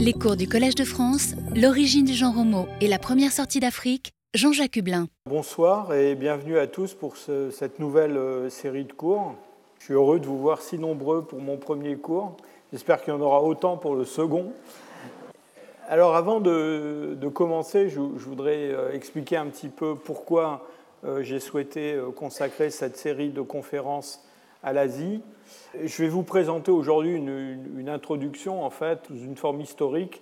Les cours du Collège de France, l'origine du genre homo et la première sortie d'Afrique, Jean-Jacques Hublin. Bonsoir et bienvenue à tous pour cette nouvelle euh, série de cours. Je suis heureux de vous voir si nombreux pour mon premier cours. J'espère qu'il y en aura autant pour le second. Alors avant de, commencer, je, voudrais euh, expliquer un petit peu pourquoi euh, j'ai souhaité consacrer cette série de conférences à l'Asie. Je vais vous présenter aujourd'hui une, introduction, en fait, sous une forme historique,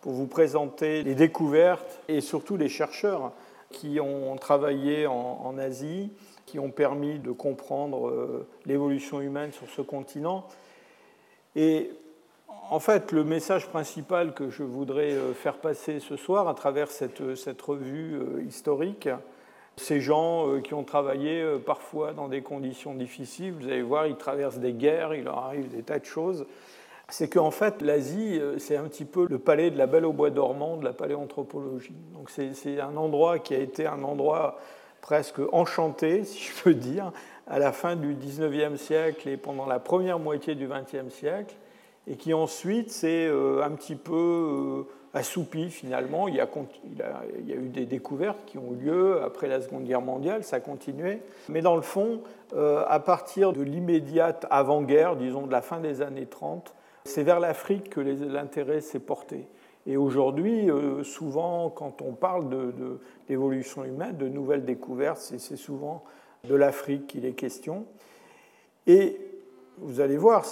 pour vous présenter les découvertes et surtout les chercheurs qui ont travaillé en, Asie, qui ont permis de comprendre euh, l'évolution humaine sur ce continent. Et en fait, le message principal que je voudrais euh, faire passer ce soir à travers cette, revue euh, historique, ces gens euh, qui ont travaillé euh, parfois dans des conditions difficiles, vous allez voir, ils traversent des guerres, il leur arrive des tas de choses. C'est qu'en fait, l'Asie, euh, c'est un petit peu le palais de la Belle au Bois dormant de la paléanthropologie. Donc c'est un endroit qui a été un endroit presque enchanté, si je peux dire, à la fin du 19e siècle et pendant la première moitié du 20e siècle, et qui ensuite s'est un petit peu assoupi finalement. Il y, a, eu des découvertes qui ont eu lieu après la Seconde Guerre mondiale, ça a continué. Mais dans le fond, euh, à partir de l'immédiate avant-guerre, disons de la fin des années 30, c'est vers l'Afrique que l'intérêt s'est porté. Et aujourd'hui, euh, souvent, quand on parle d'évolution de, humaine, de nouvelles découvertes, c'est souvent de l'Afrique qu'il est question. Et vous allez voir,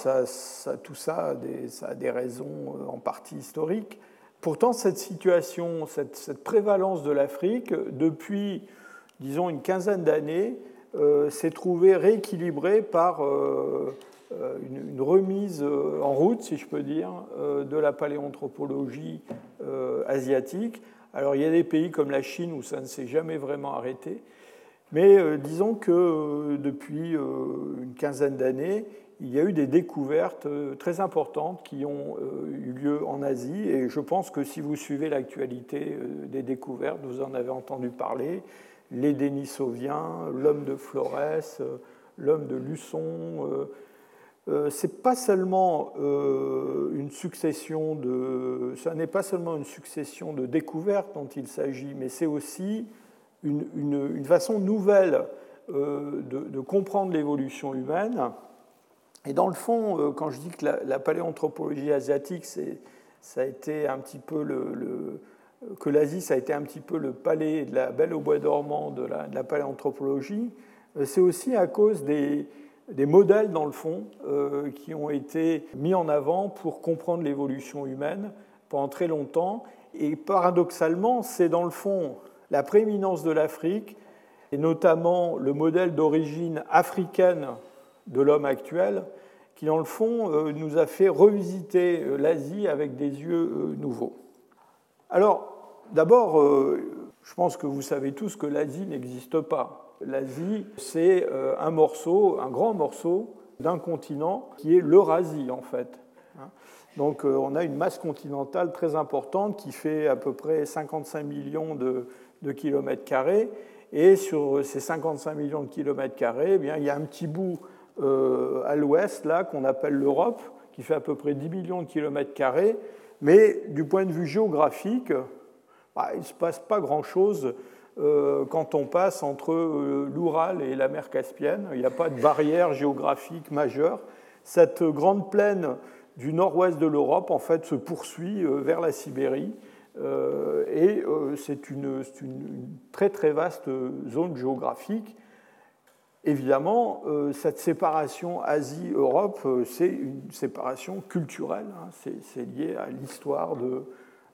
tout ça a des raisons euh, en partie historiques. Pourtant, cette situation, cette, prévalence de l'Afrique, depuis, disons, une quinzaine d'années, euh, s'est trouvée rééquilibrée par euh, euh, une, remise en route, si je peux dire, de la paléanthropologie asiatique. Alors, il y a des pays comme la Chine où ça ne s'est jamais vraiment arrêté, mais disons que depuis une quinzaine d'années, il y a eu des découvertes euh, très importantes qui ont euh, eu lieu en Asie. Et je pense que si vous suivez l'actualité euh, des découvertes, vous en avez entendu parler, les Denisoviens, l'homme de Flores, l'homme de Luçon. C'est pas seulement une succession de, ça n'est pas seulement une succession de découvertes dont il s'agit, mais c'est aussi une, façon nouvelle de comprendre l'évolution humaine et dans le fond, euh, quand je dis que la, paléanthropologie asiatique, ça a été un petit peu le, que l'Asie, ça a été un petit peu le palais de la belle au bois dormant de la, paléanthropologie, euh, c'est aussi à cause des, des, modèles, dans le fond, euh, qui ont été mis en avant pour comprendre l'évolution humaine pendant très longtemps. Et paradoxalement, c'est dans le fond la prééminence de l'Afrique, et notamment le modèle d'origine africaine de l'homme actuel, qui dans le fond euh, nous a fait revisiter euh, l'Asie avec des yeux euh, nouveaux. Alors, d'abord, je pense que vous savez tous que l'Asie n'existe pas. L'Asie, c'est un morceau, un grand morceau d'un continent qui est l'Eurasie, en fait. Donc, on a une masse continentale très importante qui fait à peu près 55 millions de, de kilomètres carrés. Et sur ces 55 millions de kilomètres carrés, eh bien, il y a un petit bout euh, à l'ouest, là, qu'on appelle l'Europe, qui fait à peu près 10 millions de kilomètres carrés, mais du point de vue géographique, bah, il ne se passe pas grand-chose euh, quand on passe entre euh, l'Oural et la mer Caspienne. Il n'y a pas de barrière géographique majeure. Cette grande plaine du nord-ouest de l'Europe, en fait, se poursuit vers la Sibérie. et c'est une, une, très très vaste zone géographique Évidemment, euh, cette séparation Asie-Europe, euh, c'est une séparation culturelle. Hein. c'est lié à l'histoire de,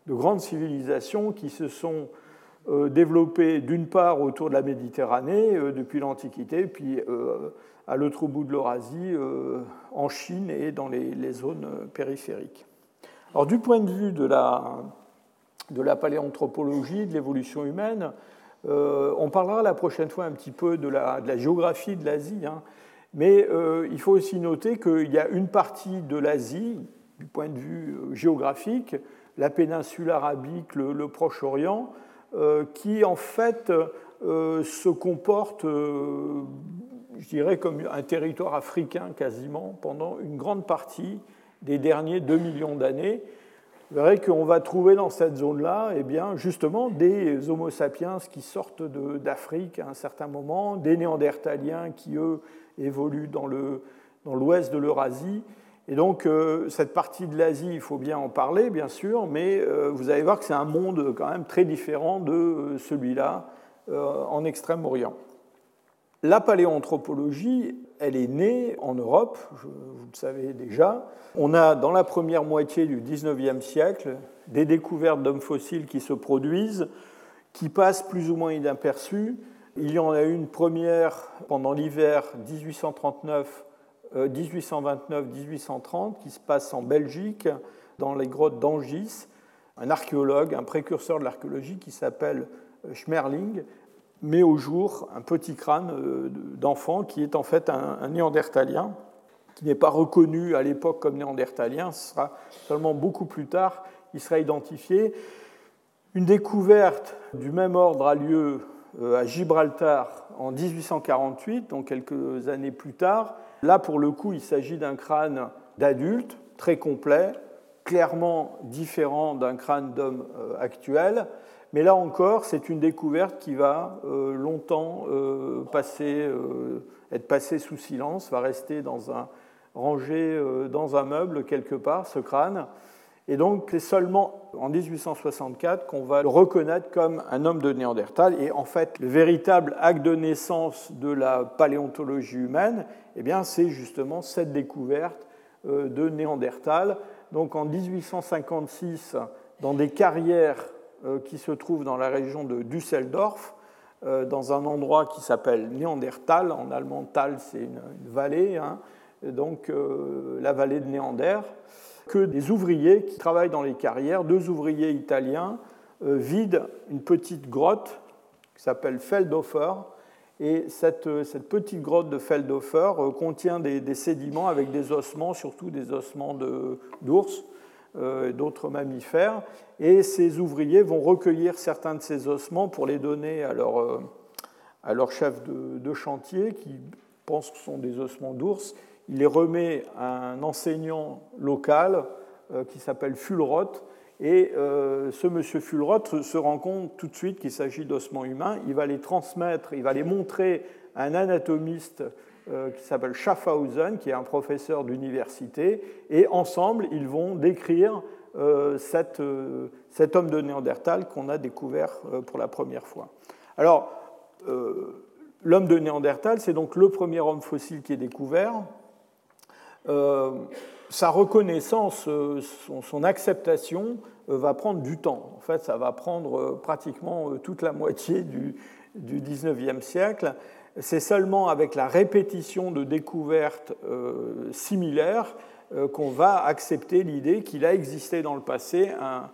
grandes civilisations qui se sont euh, développées d'une part autour de la Méditerranée depuis l'Antiquité, puis à l'autre bout de l'Eurasie, en Chine et dans les, zones périphériques. Alors, du point de vue de la, de la paléanthropologie, de l'évolution humaine, euh, on parlera la prochaine fois un petit peu de la, géographie de l'Asie, hein. mais euh, il faut aussi noter qu'il y a une partie de l'Asie, du point de vue euh, géographique, la péninsule arabique, le, Proche-Orient, qui en fait se comporte, je dirais, comme un territoire africain quasiment pendant une grande partie des derniers 2 millions d'années. Vous verrez qu'on va trouver dans cette zone-là eh bien, justement des Homo sapiens qui sortent d'Afrique à un certain moment, des Néandertaliens qui, eux, évoluent dans l'ouest dans de l'Eurasie. Et donc, euh, cette partie de l'Asie, il faut bien en parler, bien sûr, mais euh, vous allez voir que c'est un monde quand même très différent de euh, celui-là en Extrême-Orient. La paléoanthropologie, elle est née en Europe, vous le savez déjà. On a dans la première moitié du 19e siècle des découvertes d'hommes fossiles qui se produisent, qui passent plus ou moins inaperçues. Il y en a eu une première pendant l'hiver 1829-1830 qui se passe en Belgique, dans les grottes d'Angis. Un archéologue, un précurseur de l'archéologie qui s'appelle Schmerling, met au jour un petit crâne euh, d'enfant qui est en fait un, néandertalien, qui n'est pas reconnu à l'époque comme néandertalien, ce sera seulement beaucoup plus tard qu'il sera identifié. Une découverte du même ordre a lieu euh, à Gibraltar en 1848, donc quelques années plus tard. Là, pour le coup, il s'agit d'un crâne d'adulte, très complet, clairement différent d'un crâne d'homme euh, actuel. Mais là encore, c'est une découverte qui va euh, longtemps euh, euh, être passée sous silence, va rester dans un, rangé dans un meuble quelque part, ce crâne. Et donc, c'est seulement en 1864 qu'on va le reconnaître comme un homme de Néandertal. Et en fait, le véritable acte de naissance de la paléontologie humaine, eh bien, c'est justement cette découverte de Néandertal. Donc, en 1856, dans des carrières qui se trouve dans la région de Düsseldorf, euh, dans un endroit qui s'appelle Néandertal. En allemand, Tal, c'est une, vallée, hein. donc euh, la vallée de Néander, que des ouvriers qui travaillent dans les carrières, deux ouvriers italiens, vident une petite grotte qui s'appelle Feldhofer. Et cette, petite grotte de Feldhofer contient des, sédiments avec des ossements, surtout des ossements d'ours. Euh, d'autres mammifères. Et ces ouvriers vont recueillir certains de ces ossements pour les donner à leur, euh, à leur chef de, chantier qui pense que ce sont des ossements d'ours. Il les remet à un enseignant local euh, qui s'appelle Fulroth. Et ce monsieur Fulroth se rend compte tout de suite qu'il s'agit d'ossements humains. Il va les transmettre, il va les montrer à un anatomiste qui s'appelle Schaffhausen, qui est un professeur d'université, et ensemble, ils vont décrire euh, euh, cet homme de Néandertal qu'on a découvert pour la première fois. Alors, l'homme de Néandertal, c'est donc le premier homme fossile qui est découvert. sa reconnaissance, son, acceptation va prendre du temps. En fait, ça va prendre pratiquement toute la moitié du, du 19e siècle c'est seulement avec la répétition de découvertes euh, similaires euh, qu'on va accepter l'idée qu'il a existé dans le passé un,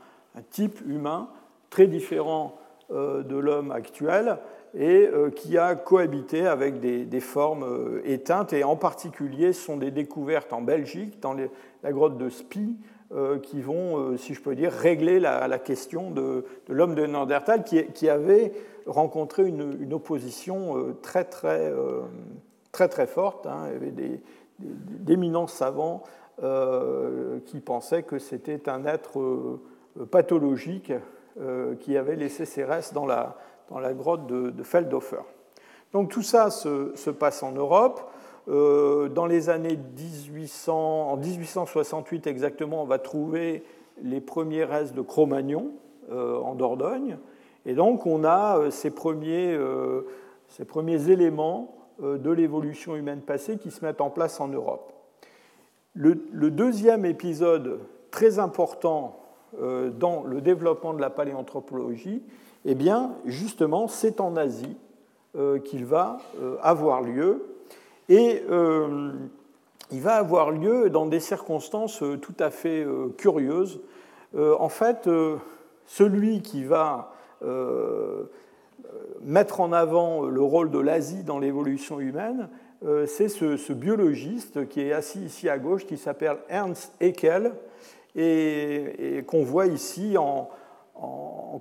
type humain très différent euh, de l'homme actuel et qui a cohabité avec des, formes éteintes. Et en particulier, ce sont des découvertes en Belgique, dans la grotte de Spie, qui vont, si je peux dire, régler la, question de, l'homme de Néandertal, qui avait rencontrer une, opposition euh, très très, euh, très, très forte. Hein. Il y avait d'éminents savants euh, qui pensaient que c'était un être pathologique qui avait laissé ses restes dans la, dans la grotte de, Feldhofer. Donc tout ça se passe en Europe. Dans les années 1800, en 1868 exactement, on va trouver les premiers restes de Cro-Magnon en Dordogne. Et donc on a euh, ces premiers, euh, ces premiers éléments euh, de l'évolution humaine passée qui se mettent en place en Europe. Le, deuxième épisode très important dans le développement de la paléanthropologie, eh bien, justement, c'est en Asie qu'il va avoir lieu. Et il va avoir lieu dans des circonstances tout à fait curieuses. En fait, celui qui va euh, mettre en avant le rôle de l'Asie dans l'évolution humaine, euh, c'est ce, biologiste qui est assis ici à gauche, qui s'appelle Ernst Haeckel, et, qu'on voit ici en,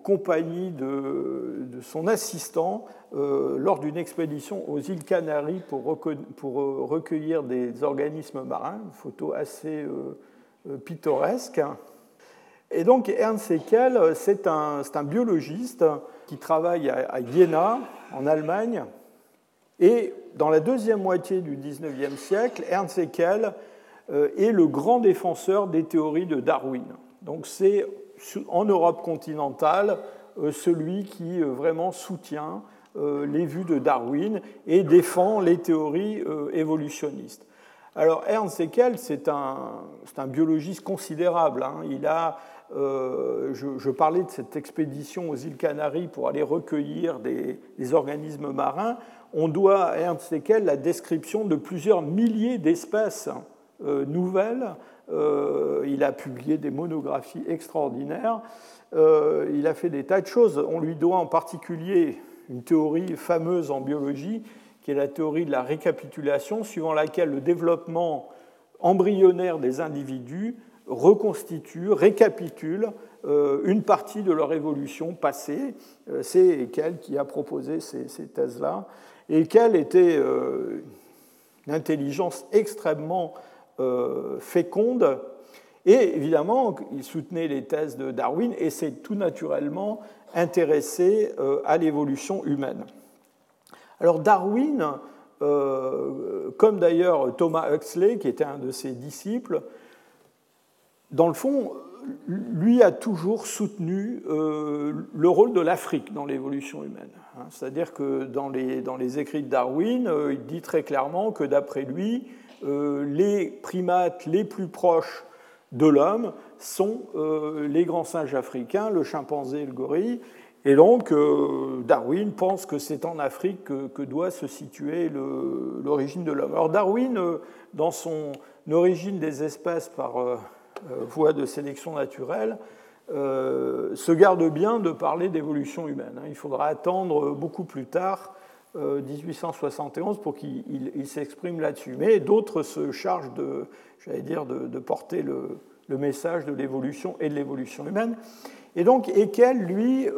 compagnie de, son assistant euh, lors d'une expédition aux îles Canaries pour, pour, recueillir des organismes marins, une photo assez pittoresque. Et donc Ernst Haeckel, c'est un, biologiste qui travaille à, Jena, en Allemagne. Et dans la deuxième moitié du XIXe siècle, Ernst Haeckel euh, est le grand défenseur des théories de Darwin. Donc c'est en Europe continentale euh, celui qui euh, vraiment soutient les vues de Darwin et défend les théories évolutionnistes. Alors Ernst Haeckel, c'est un, un, biologiste considérable. Hein. Il a euh, je, parlais de cette expédition aux îles Canaries pour aller recueillir des, organismes marins. On doit à Ernst Haeckel la description de plusieurs milliers d'espèces euh, nouvelles. Euh, il a publié des monographies extraordinaires. il a fait des tas de choses. On lui doit en particulier une théorie fameuse en biologie, qui est la théorie de la récapitulation, suivant laquelle le développement embryonnaire des individus reconstitue, récapitule euh, une partie de leur évolution passée. Euh, c'est Ekel qui a proposé ces, thèses-là. Et Ekel était euh, une intelligence extrêmement féconde. Et évidemment, il soutenait les thèses de Darwin et s'est tout naturellement intéressé à l'évolution humaine. Alors Darwin, comme d'ailleurs Thomas Huxley, qui était un de ses disciples, dans le fond, lui a toujours soutenu euh, le rôle de l'Afrique dans l'évolution humaine. C'est-à-dire que dans les, dans les, écrits de Darwin, euh, il dit très clairement que d'après lui, euh, les primates les plus proches de l'homme sont les grands singes africains, le chimpanzé et le gorille. Et donc, Darwin pense que c'est en Afrique que, doit se situer l'origine de l'homme. Alors, Darwin, dans son origine des espèces par euh, voie de sélection naturelle, euh, se garde bien de parler d'évolution humaine. Hein. Il faudra attendre beaucoup plus tard, 1871, euh, pour qu'il s'exprime là-dessus. Mais d'autres se chargent de, j'allais dire, de, porter le, message de l'évolution et de l'évolution humaine. Et donc Haeckel, lui,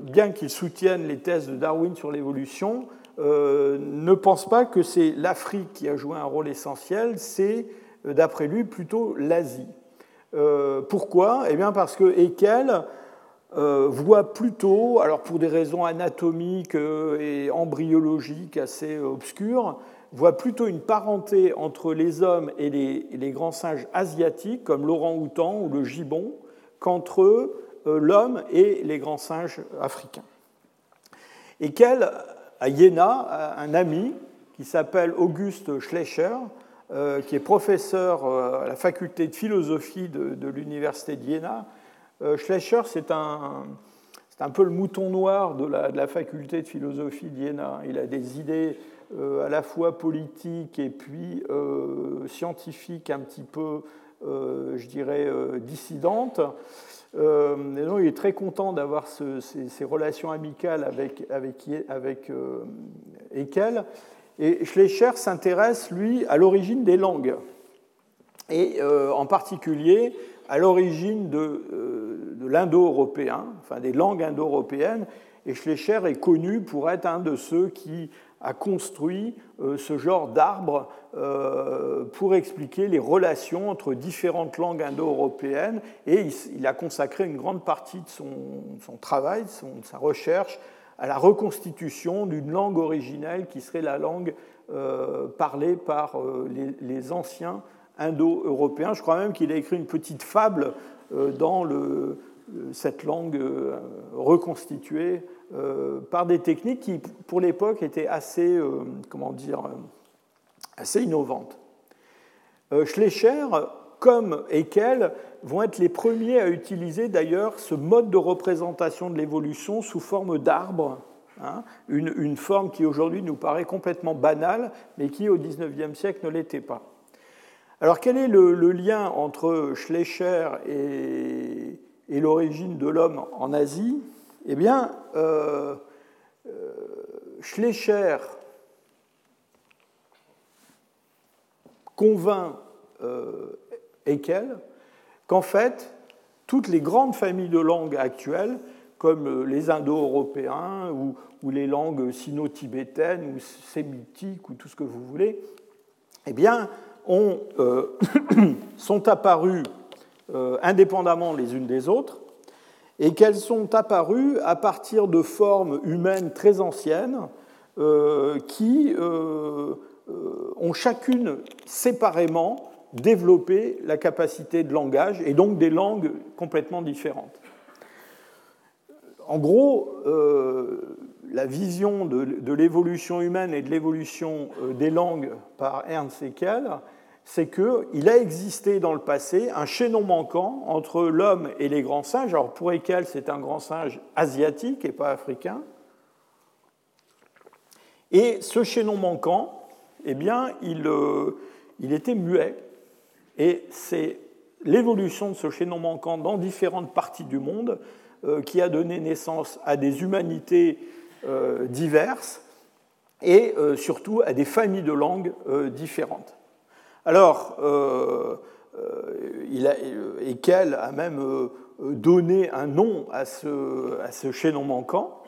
bien qu'il soutienne les thèses de Darwin sur l'évolution, ne pense pas que c'est l'Afrique qui a joué un rôle essentiel, c'est d'après lui, plutôt l'Asie. Euh, pourquoi? Eh bien parce que Haeckel euh, voit plutôt, alors pour des raisons anatomiques euh, et embryologiques assez obscures, voit plutôt une parenté entre les hommes et les, grands singes asiatiques, comme l'orang-outan ou le gibbon, qu'entre l'homme et les grands singes africains. Haeckel, à Jena, un ami qui s'appelle Auguste Schleicher, euh, qui est professeur euh, à la faculté de philosophie de, l'université de Jena. Euh, Schleicher, c'est un, un, peu le mouton noir de la, faculté de philosophie de Jena. Il a des idées à la fois politiques et puis scientifiques un petit peu, je dirais, dissidentes. Et donc, il est très content d'avoir ces, relations amicales avec, avec, avec. Et Schleicher s'intéresse, lui, à l'origine des langues, et euh, en particulier à l'origine de, euh, de l'indo-européen, enfin des langues indo-européennes. Et Schleicher est connu pour être un de ceux qui a construit euh, ce genre d'arbre pour expliquer les relations entre différentes langues indo-européennes. Et il, a consacré une grande partie de son, son travail, de sa recherche, à la reconstitution d'une langue originelle qui serait la langue euh, parlée par euh, les, anciens indo-européens. Je crois même qu'il a écrit une petite fable euh, dans le, cette langue reconstituée par des techniques qui, pour l'époque, étaient assez, comment dire, assez innovantes. Schleicher, comme Haeckel, vont être les premiers à utiliser d'ailleurs ce mode de représentation de l'évolution sous forme d'arbre, hein, une, forme qui aujourd'hui nous paraît complètement banale, mais qui au XIXe siècle ne l'était pas. Alors quel est le, lien entre Schleicher et, l'origine de l'homme en Asie? Eh bien, euh, euh, Schleicher convainc euh, Haeckel qu'en fait, toutes les grandes familles de langues actuelles, comme euh, les indo-européens ou, les langues sino-tibétaines ou sémitiques ou tout ce que vous voulez, eh bien, euh, sont apparues indépendamment les unes des autres, et qu'elles sont apparues à partir de formes humaines très anciennes qui ont chacune séparément développé la capacité de langage et donc des langues complètement différentes. En gros, la vision de, l'évolution humaine et de l'évolution euh, des langues par Ernst Haeckel, c'est qu'il a existé dans le passé un chaînon manquant entre l'homme et les grands singes. Alors pour Haeckel, c'est un grand singe asiatique et pas africain. Et ce chaînon manquant, eh bien, il, euh, était muet. Et c'est l'évolution de ce chaînon manquant dans différentes parties du monde euh, qui a donné naissance à des humanités euh, diverses et surtout à des familles de langues différentes. Alors, il a, a même donné un nom à ce, à chaînon manquant.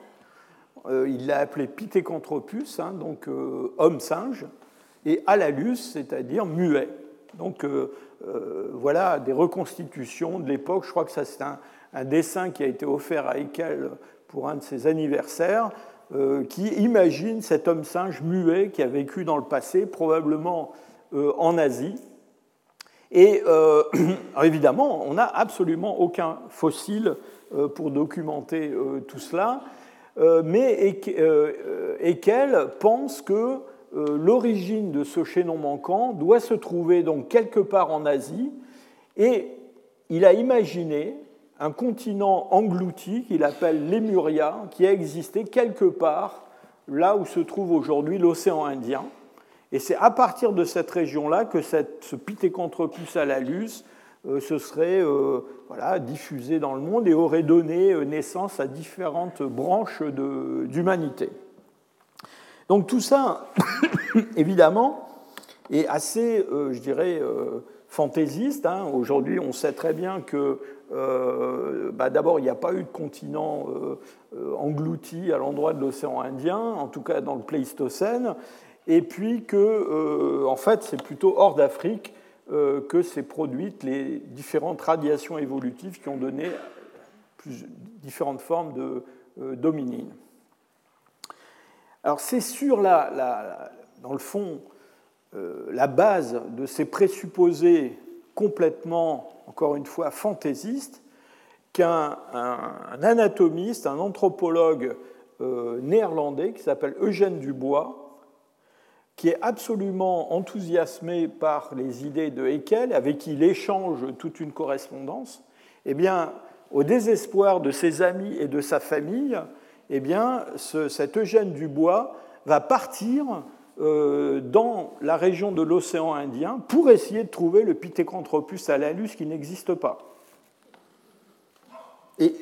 il l'a appelé Pithecanthropus, hein, donc homme-singe, et Alalus, c'est-à-dire muet. Donc voilà des reconstitutions de l'époque. Je crois que ça c'est un, un, dessin qui a été offert à Haeckel pour un de ses anniversaires, euh, qui imagine cet homme singe muet qui a vécu dans le passé, probablement euh, en Asie. Et euh, évidemment, on n'a absolument aucun fossile pour documenter tout cela, mais Ekel pense que l'origine de ce chaînon manquant doit se trouver donc quelque part en Asie, et il a imaginé un continent englouti qu'il appelle Lemuria, qui a existé quelque part là où se trouve aujourd'hui l'océan Indien. Et c'est à partir de cette région-là que cette, ce Pithecanthropus alalus euh, se serait euh, voilà, diffusé dans le monde et aurait donné euh, naissance à différentes branches d'humanité. Donc tout ça, évidemment, est assez, je dirais, fantaisiste. Hein. Aujourd'hui, on sait très bien que euh, bah, d'abord, il n'y a pas eu de continent euh, euh, englouti à l'endroit de l'océan Indien, en tout cas dans le Pléistocène, et puis que, en fait, c'est plutôt hors d'Afrique que s'est produites les différentes radiations évolutives qui ont donné différentes formes de dominines. Alors, c'est sur dans le fond la base de ces présupposés complètement encore une fois fantaisiste, qu'un anatomiste, un anthropologue euh, néerlandais qui s'appelle Eugène Dubois, qui est absolument enthousiasmé par les idées de Haeckel, avec qui il échange toute une correspondance, eh bien, au désespoir de ses amis et de sa famille, eh bien, cet Eugène Dubois va partir euh, dans la région de l'océan Indien pour essayer de trouver le Pithecanthropus alalus qui n'existe pas. Et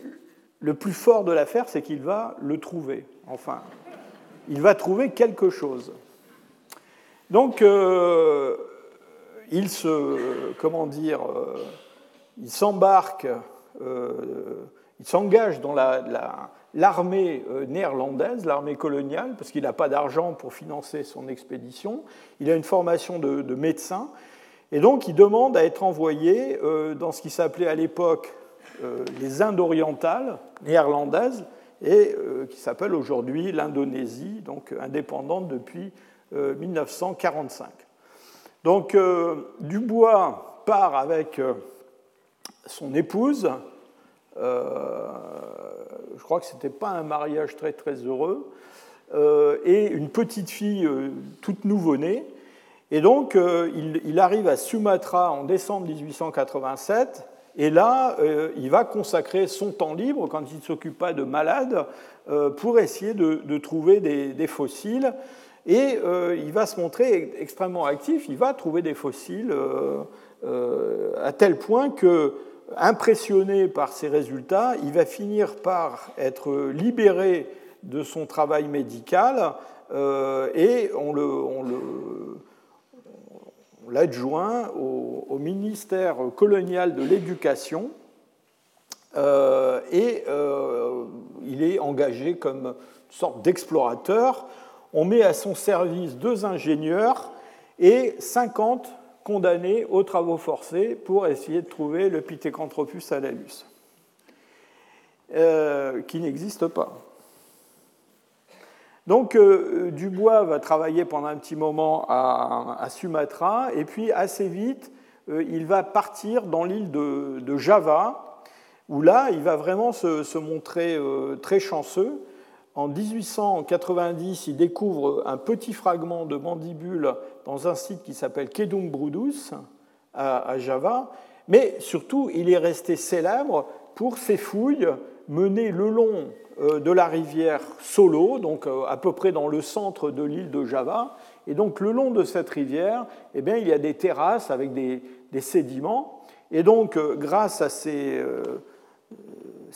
le plus fort de l'affaire, c'est qu'il va le trouver. Enfin, il va trouver quelque chose. Donc, euh, il se, comment dire, euh, il s'embarque, il s'engage dans la, l'armée euh, néerlandaise, l'armée coloniale, parce qu'il n'a pas d'argent pour financer son expédition. Il a une formation de, médecin. Et donc, il demande à être envoyé euh, dans ce qui s'appelait à l'époque euh, les Indes orientales néerlandaises et qui s'appelle aujourd'hui l'Indonésie, donc indépendante depuis 1945. Donc, Dubois part avec son épouse, euh, je crois que ce n'était pas un mariage très très heureux, euh, et une petite fille euh, toute nouveau-née. Et donc, il, arrive à Sumatra en décembre 1887, et là, il va consacrer son temps libre, quand il ne s'occupe pas de malades, pour essayer de, trouver des, fossiles. Et il va se montrer extrêmement actif, il va trouver des fossiles à tel point que impressionné par ces résultats, il va finir par être libéré de son travail médical euh, et on l'adjoint au, ministère colonial de l'éducation euh, et euh, il est engagé comme sorte d'explorateur. On met à son service deux ingénieurs et 50 condamnés aux travaux forcés pour essayer de trouver le Pithecanthropus alalus, euh, qui n'existe pas. Donc euh, Dubois va travailler pendant un petit moment à, Sumatra, et puis assez vite, euh, il va partir dans l'île de, Java, où là, il va vraiment se, montrer très chanceux. En 1890, il découvre un petit fragment de mandibule dans un site qui s'appelle Kedung Brudus à, Java, mais surtout, il est resté célèbre pour ses fouilles menées le long euh, de la rivière Solo, donc euh, à peu près dans le centre de l'île de Java. Et donc, le long de cette rivière, eh bien, il y a des terrasses avec des, sédiments. Et donc, euh, grâce à ces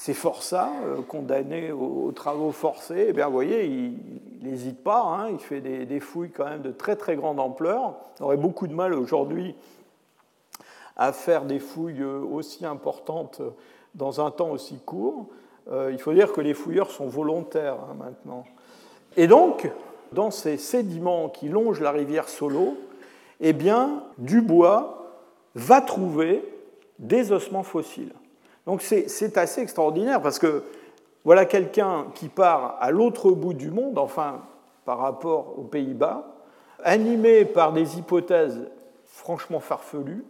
ces forçats euh, condamnés aux, travaux forcés, eh bien, vous voyez, il n'hésite pas, hein, il fait des, fouilles quand même de très très grande ampleur. On aurait beaucoup de mal aujourd'hui à faire des fouilles aussi importantes dans un temps aussi court. Euh, il faut dire que les fouilleurs sont volontaires hein, maintenant. Et donc, dans ces sédiments qui longent la rivière Solo, eh bien, Dubois va trouver des ossements fossiles. Donc c'est assez extraordinaire parce que voilà quelqu'un qui part à l'autre bout du monde, enfin par rapport aux Pays-Bas, animé par des hypothèses franchement farfelues,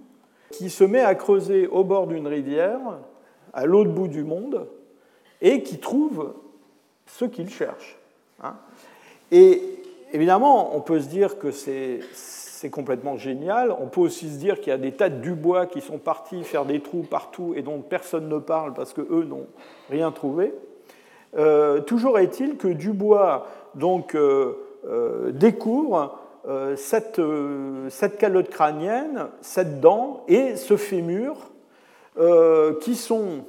qui se met à creuser au bord d'une rivière, à l'autre bout du monde, et qui trouve ce qu'il cherche. Hein. Et évidemment, on peut se dire que c'est c'est complètement génial. On peut aussi se dire qu'il y a des tas de Dubois qui sont partis faire des trous partout et dont personne ne parle parce qu'eux n'ont rien trouvé. Euh, toujours est-il que Dubois donc, euh, euh, découvre cette, cette, calotte crânienne, cette dent et ce fémur qui sont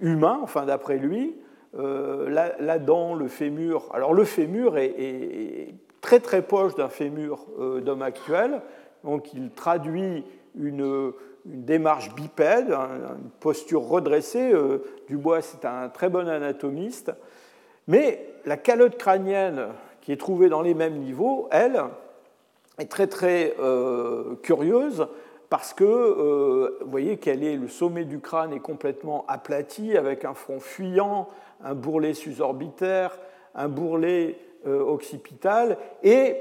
humains, enfin d'après lui. La, dent, le fémur. Alors le fémur est très très proche d'un fémur euh, d'homme actuel. Donc il traduit une, démarche bipède, une posture redressée. Euh, Dubois, c'est un très bon anatomiste. Mais la calotte crânienne qui est trouvée dans les mêmes niveaux, elle, est très très euh, curieuse parce que vous voyez qu'elle est le sommet du crâne est complètement aplati avec un front fuyant, un bourrelet susorbitaire, un bourrelet euh, occipital, et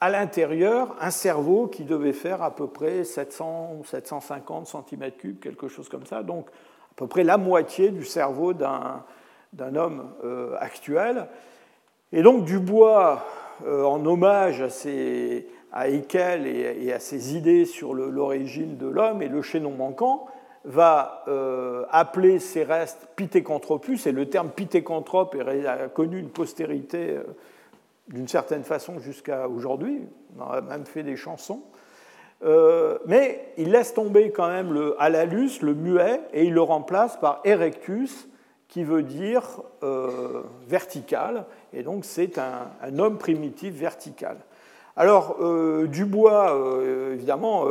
à l'intérieur, un cerveau qui devait faire à peu près 700 750 cm3, quelque chose comme ça, donc à peu près la moitié du cerveau d'un homme euh, actuel. Et donc Dubois, euh, en hommage à, ses, à et, à ses idées sur l'origine de l'homme et le chaînon manquant, va appeler ces restes Pithecanthropus, et le terme Pithecanthrope a connu une postérité d'une certaine façon jusqu'à aujourd'hui. On a même fait des chansons. Euh, mais il laisse tomber quand même le alalus, le muet, et il le remplace par erectus, qui veut dire euh, vertical, et donc c'est un, homme primitif vertical. Alors, euh, Dubois, évidemment,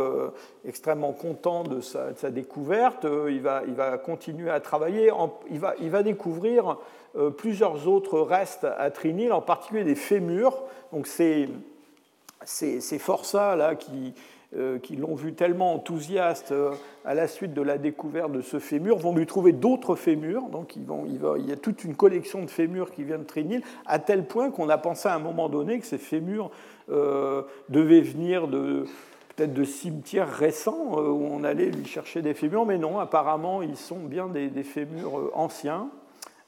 extrêmement content de sa, découverte, il va, il, va, continuer à travailler, il, va, il va découvrir plusieurs autres restes à Trinil, en particulier des fémurs. Donc ces, ces, forçats là qui, euh, qui l'ont vu tellement enthousiaste euh, à la suite de la découverte de ce fémur vont lui trouver d'autres fémurs. Donc il, y a toute une collection de fémurs qui viennent de Trinil, à tel point qu'on a pensé à un moment donné que ces fémurs devaient venir de peut-être de cimetières récents où on allait lui chercher des fémurs, mais non, apparemment ils sont bien des fémurs anciens.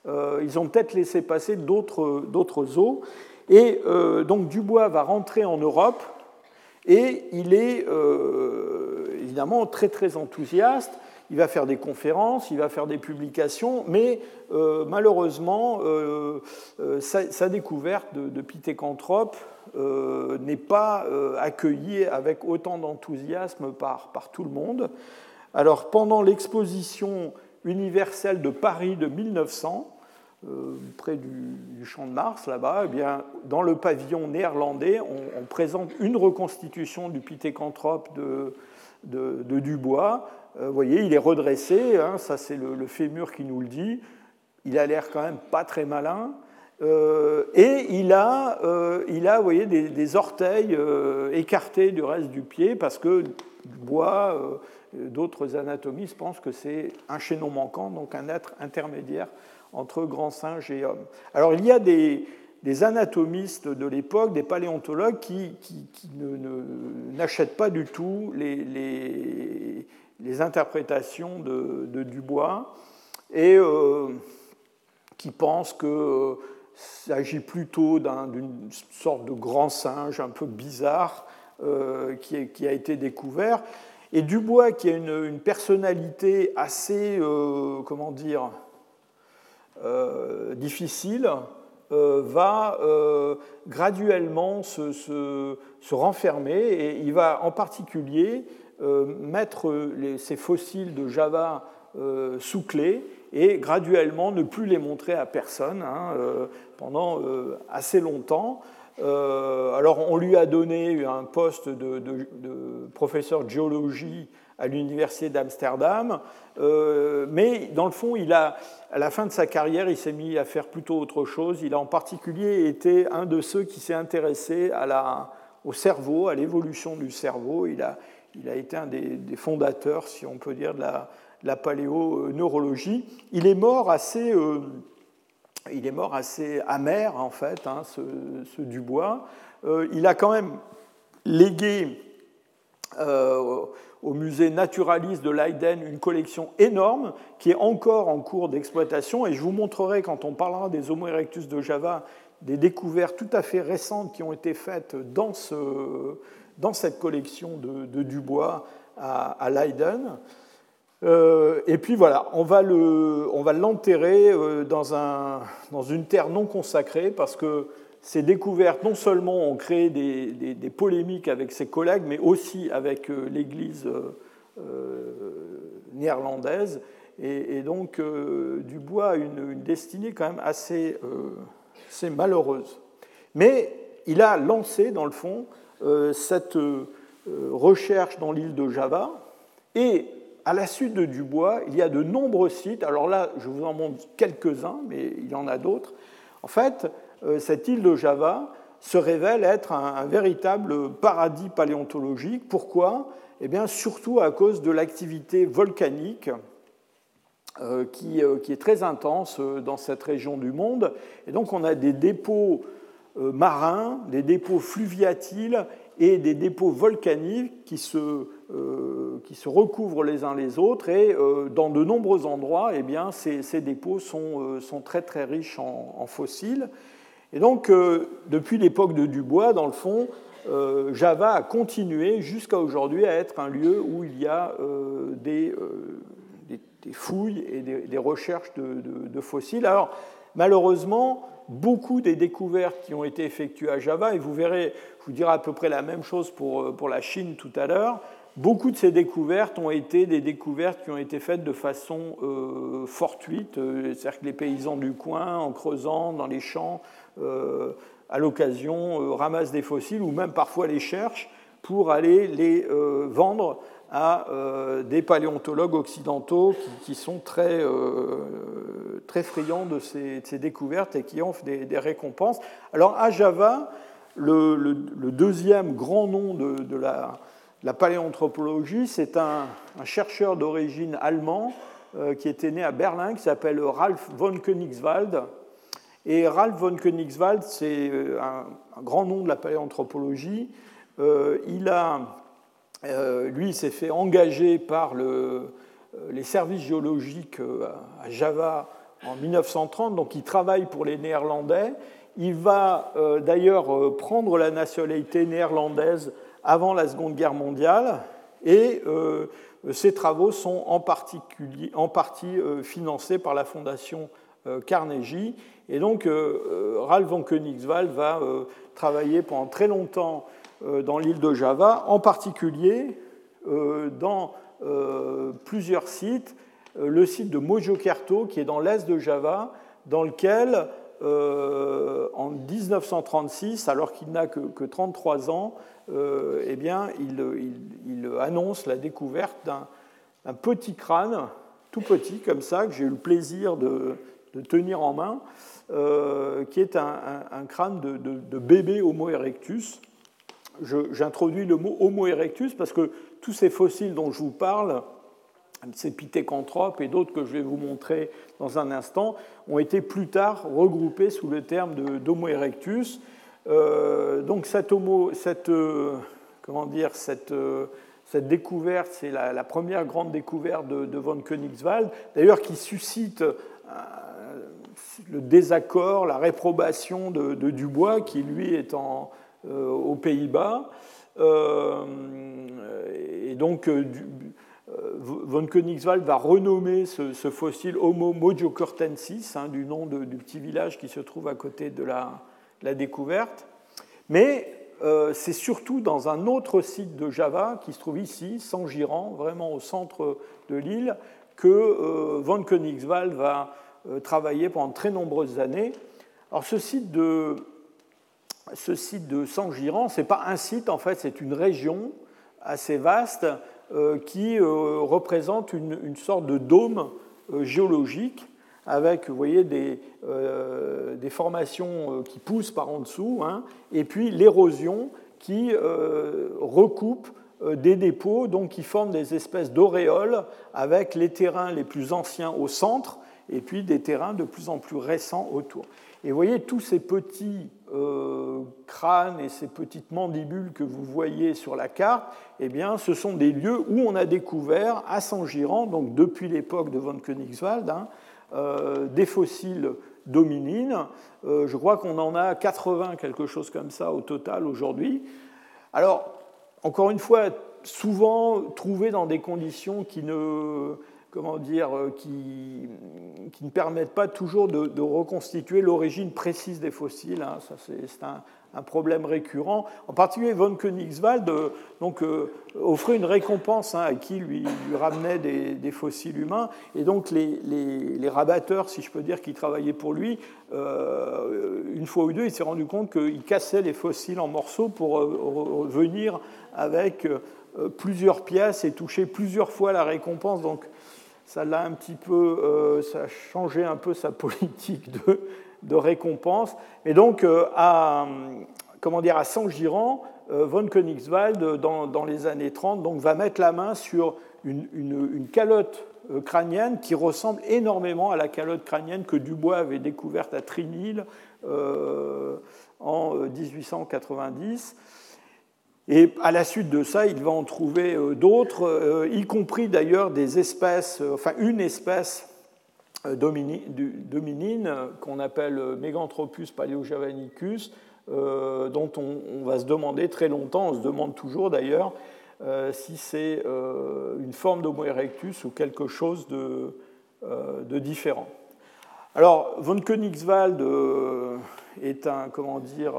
Euh, ils ont peut-être laissé passer d'autres eaux. Et euh, donc Dubois va rentrer en Europe et il est euh, évidemment très très enthousiaste. Il va faire des conférences, il va faire des publications, mais malheureusement, sa, découverte de, de n'est pas accueillie avec autant d'enthousiasme par, par tout le monde. Alors pendant l'exposition universelle de Paris de 1900, euh, près du, champ de Mars, là-bas, eh bien, dans le pavillon néerlandais, on, présente une reconstitution du pithécanthrope de, de, Dubois. Euh, vous voyez, il est redressé, hein, ça c'est le, fémur qui nous le dit. Il a l'air quand même pas très malin. Euh, et il a, il a vous voyez, des, des orteils écartés du reste du pied parce que bois. D'autres anatomistes pensent que c'est un chaînon manquant, donc un être intermédiaire entre grand singe et homme. Alors il y a des, anatomistes de l'époque, des paléontologues, qui, n'achètent pas du tout les, interprétations de, Dubois et euh, qui pensent que s'agit plutôt d'une sorte de grand singe un peu bizarre euh, qui, a été découvert. Et Dubois, qui a une, personnalité assez, euh, comment dire, euh, difficile, va graduellement se, se, renfermer et il va en particulier mettre les, ces fossiles de Java sous clé et graduellement ne plus les montrer à personne hein, euh, pendant euh, assez longtemps. Euh, alors on lui a donné un poste de, professeur de géologie à l'université d'Amsterdam, mais dans le fond, il a, à la fin de sa carrière, il s'est mis à faire plutôt autre chose. Il a en particulier été un de ceux qui s'est intéressé à la, au cerveau, à l'évolution du cerveau. Il a, il a été un des, des, fondateurs, si on peut dire, de la, la paléoneurologie. Il est mort assez, euh, il est mort assez amer, en fait, hein, ce, Dubois. Euh, il a quand même légué euh, au musée naturaliste de Leiden une collection énorme qui est encore en cours d'exploitation. Et je vous montrerai, quand on parlera des Homo erectus de Java, des découvertes tout à fait récentes qui ont été faites dans, ce, dans cette collection de, Dubois à, à Leiden. Euh, et puis voilà, on va l'enterrer euh, dans, une terre non consacrée parce que ces découvertes non seulement ont créé des, des, polémiques avec ses collègues, mais aussi avec euh, l'Église néerlandaise. Et, donc Dubois a une, destinée quand même assez, assez, malheureuse. Mais il a lancé, dans le fond, cette recherche dans l'île de Java. Et à la suite de Dubois, il y a de nombreux sites. Alors là, je vous en montre quelques-uns, mais il y en a d'autres. En fait, euh, cette île de Java se révèle être un, véritable paradis paléontologique. Pourquoi? Eh bien, surtout à cause de l'activité volcanique euh, qui, euh, qui, est très intense dans cette région du monde. Et donc, on a des dépôts marins, des dépôts fluviatiles et des dépôts volcaniques qui se, euh, qui se recouvrent les uns les autres. Et euh, dans de nombreux endroits, eh bien, ces, ces dépôts sont, euh, sont, très très riches en, fossiles. Et donc, depuis l'époque de Dubois, dans le fond, Java a continué jusqu'à aujourd'hui à être un lieu où il y a des, des, fouilles et des, recherches de, de, fossiles. Alors, malheureusement, beaucoup des découvertes qui ont été effectuées à Java, et vous verrez, je vous dirai à peu près la même chose pour, euh, pour la Chine tout à l'heure, beaucoup de ces découvertes ont été des découvertes qui ont été faites de façon euh, fortuite, euh, c'est-à-dire que les paysans du coin, en creusant dans les champs, à l'occasion, ramassent des fossiles ou même parfois les cherchent pour aller les vendre à euh, des paléontologues occidentaux qui, sont très, euh, très friands de ces, découvertes et qui offrent des, récompenses. Alors à Java, le, deuxième grand nom de, la, la, paléanthropologie, c'est un, chercheur d'origine allemand euh, qui était né à Berlin, qui s'appelle Ralph von Königswald. Et Ralph von Königswald, c'est un, un, grand nom de la paléanthropologie. il a euh, lui, s'est fait engager par euh, les services géologiques euh, à Java en 1930, donc il travaille pour les Néerlandais. Il va d'ailleurs prendre la nationalité néerlandaise avant la Seconde Guerre mondiale et ses travaux sont en partie financés par la Fondation Carnegie. Et donc Ralph von Königswald va travailler pendant très longtemps euh, dans l'île de Java, en particulier euh, dans euh, plusieurs sites. Le site de Mojokerto, qui est dans l'est de Java, dans lequel, en 1936, alors qu'il n'a que, 33 ans, eh bien, il, annonce la découverte d'un petit crâne, tout petit comme ça, que j'ai eu le plaisir de, tenir en main, qui est un, crâne de, de, bébé Homo erectus, j'introduis le mot Homo erectus parce que tous ces fossiles dont je vous parle, ces pithécanthropes et d'autres que je vais vous montrer dans un instant, ont été plus tard regroupés sous le terme d'Homo erectus. Euh, donc cette, cette, euh, comment dire, cette, euh, cette découverte, c'est la, première grande découverte de, von Königswald, d'ailleurs qui suscite le désaccord, la réprobation de, Dubois, qui lui est en, aux Pays-Bas. et donc von Königswald va renommer ce, fossile Homo mojocortensis, hein, du nom du petit village qui se trouve à côté de la, découverte. Mais euh, c'est surtout dans un autre site de Java, qui se trouve ici, sans Giran, vraiment au centre de l'île, que euh, von Königswald va euh, travailler pendant très nombreuses années. Alors ce site de, ce site de Giran, ce n'est pas un site, en fait, c'est une région assez vaste qui représente une, sorte de dôme géologique avec, vous voyez, des, euh, des formations euh, qui poussent par en dessous, hein, et puis l'érosion qui euh, recoupe des dépôts, donc qui forment des espèces d'auréoles avec les terrains les plus anciens au centre et puis des terrains de plus en plus récents autour. Et vous voyez tous ces petits crânes et ces petites mandibules que vous voyez sur la carte, eh bien, ce sont des lieux où on a découvert à Saint-Girand, donc depuis l'époque de von Königswald, hein, euh, des fossiles d'hominines. Euh, je crois qu'on en a 80, quelque chose comme ça au total aujourd'hui. Alors, encore une fois, souvent trouvés dans des conditions qui ne, comment dire, euh, qui, qui ne permettent pas toujours de, reconstituer l'origine précise des fossiles. Hein. Ça, c'est un, problème récurrent. En particulier, von Königswald euh, donc, euh, offrait une récompense hein, à qui lui, ramenait des, fossiles humains. Et donc, les, les, rabatteurs, si je peux dire, qui travaillaient pour lui, une fois ou deux, il s'est rendu compte qu'il cassait les fossiles en morceaux pour venir avec plusieurs pièces et toucher plusieurs fois la récompense. Donc, ça l'a un petit peu, ça a changé un peu sa politique de, récompense. Et donc, euh, à, comment dire, à Saint-Girand, euh, von Königswald, dans, les années 30, donc, va mettre la main sur une, calotte euh, crânienne qui ressemble énormément à la calotte crânienne que Dubois avait découverte à Trinil en 1890. Et à la suite de ça, il va en trouver d'autres, y compris d'ailleurs des espèces, enfin une espèce euh, dominine qu'on appelle Meganthropus paleojavanicus, euh, dont on, va se demander très longtemps, on se demande toujours d'ailleurs, euh, si c'est une forme d'Homo erectus ou quelque chose de, de, différent. Alors, von Königswald est un, comment dire,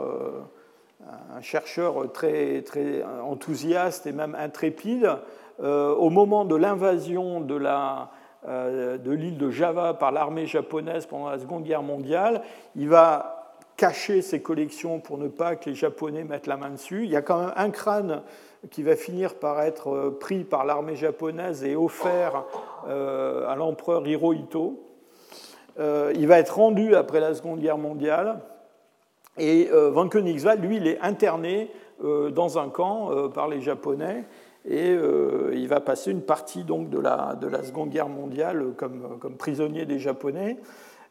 un chercheur très, très enthousiaste et même intrépide. au moment de l'invasion de la euh, de l'île de Java par l'armée japonaise pendant la Seconde Guerre mondiale. Il va cacher ses collections pour ne pas que les Japonais mettent la main dessus. Il y a quand même un crâne qui va finir par être euh, pris par l'armée japonaise et offert euh, à l'empereur Hirohito. Il va être rendu après la Seconde Guerre mondiale. Et Von Königswald, lui, il est interné dans un camp par les Japonais et euh, il va passer une partie donc de la, de la Seconde Guerre mondiale comme, prisonnier des Japonais.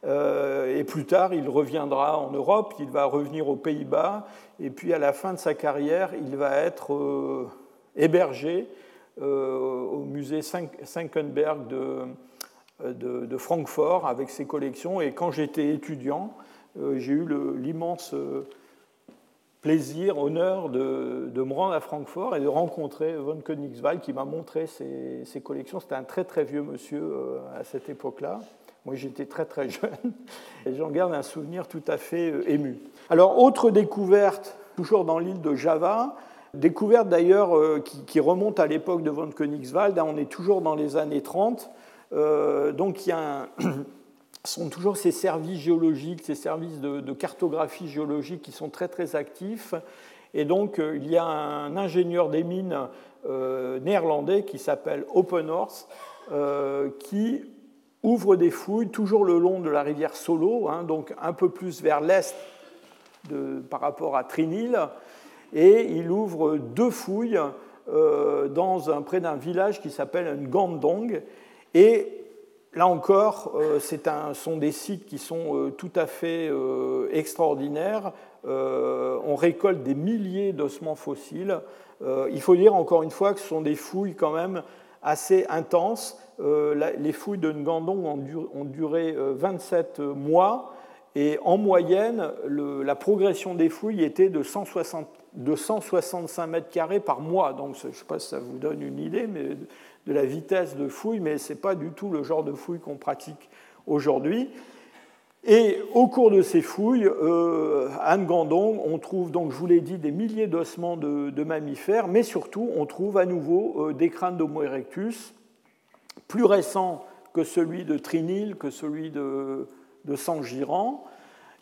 Euh, et plus tard, il reviendra en Europe, il va revenir aux Pays-Bas, et puis à la fin de sa carrière, il va être euh, hébergé au musée Senckenberg de, de, de, Francfort avec ses collections. Et quand j'étais étudiant, j'ai eu l'immense plaisir, honneur de, me rendre à Francfort et de rencontrer von Königswald qui m'a montré ses, collections. C'était un très très vieux monsieur euh, à cette époque-là. Moi j'étais très très jeune et j'en garde un souvenir tout à fait euh, ému. Alors autre découverte, toujours dans l'île de Java, découverte d'ailleurs euh, qui, remonte à l'époque de von Königswald, on est toujours dans les années 30. donc il y a un sont toujours ces services géologiques, ces services de, cartographie géologique qui sont très très actifs. Et donc euh, il y a un ingénieur des mines euh, néerlandais qui s'appelle Openhorst euh, qui ouvre des fouilles toujours le long de la rivière Solo, hein, donc un peu plus vers l'est par rapport à Trinil, et il ouvre deux fouilles dans près d'un village qui s'appelle Ngandong. Et là encore, ce sont des sites qui sont tout à fait extraordinaires. on récolte des milliers d'ossements fossiles. il faut dire encore une fois que ce sont des fouilles quand même assez intenses. les fouilles de Ngandong ont, duré 27 mois. Et en moyenne, la progression des fouilles était de, 165 mètres carrés par mois. Donc, je ne sais pas si ça vous donne une idée mais de la vitesse de fouille, mais ce n'est pas du tout le genre de fouille qu'on pratique aujourd'hui. Et au cours de ces fouilles, euh, Ngandong, on trouve, donc, je vous l'ai dit, des milliers d'ossements de, mammifères, mais surtout, on trouve à nouveau euh, des crânes d'Homo erectus, plus récents que celui de Trinil, que celui de, de Saint-Girand.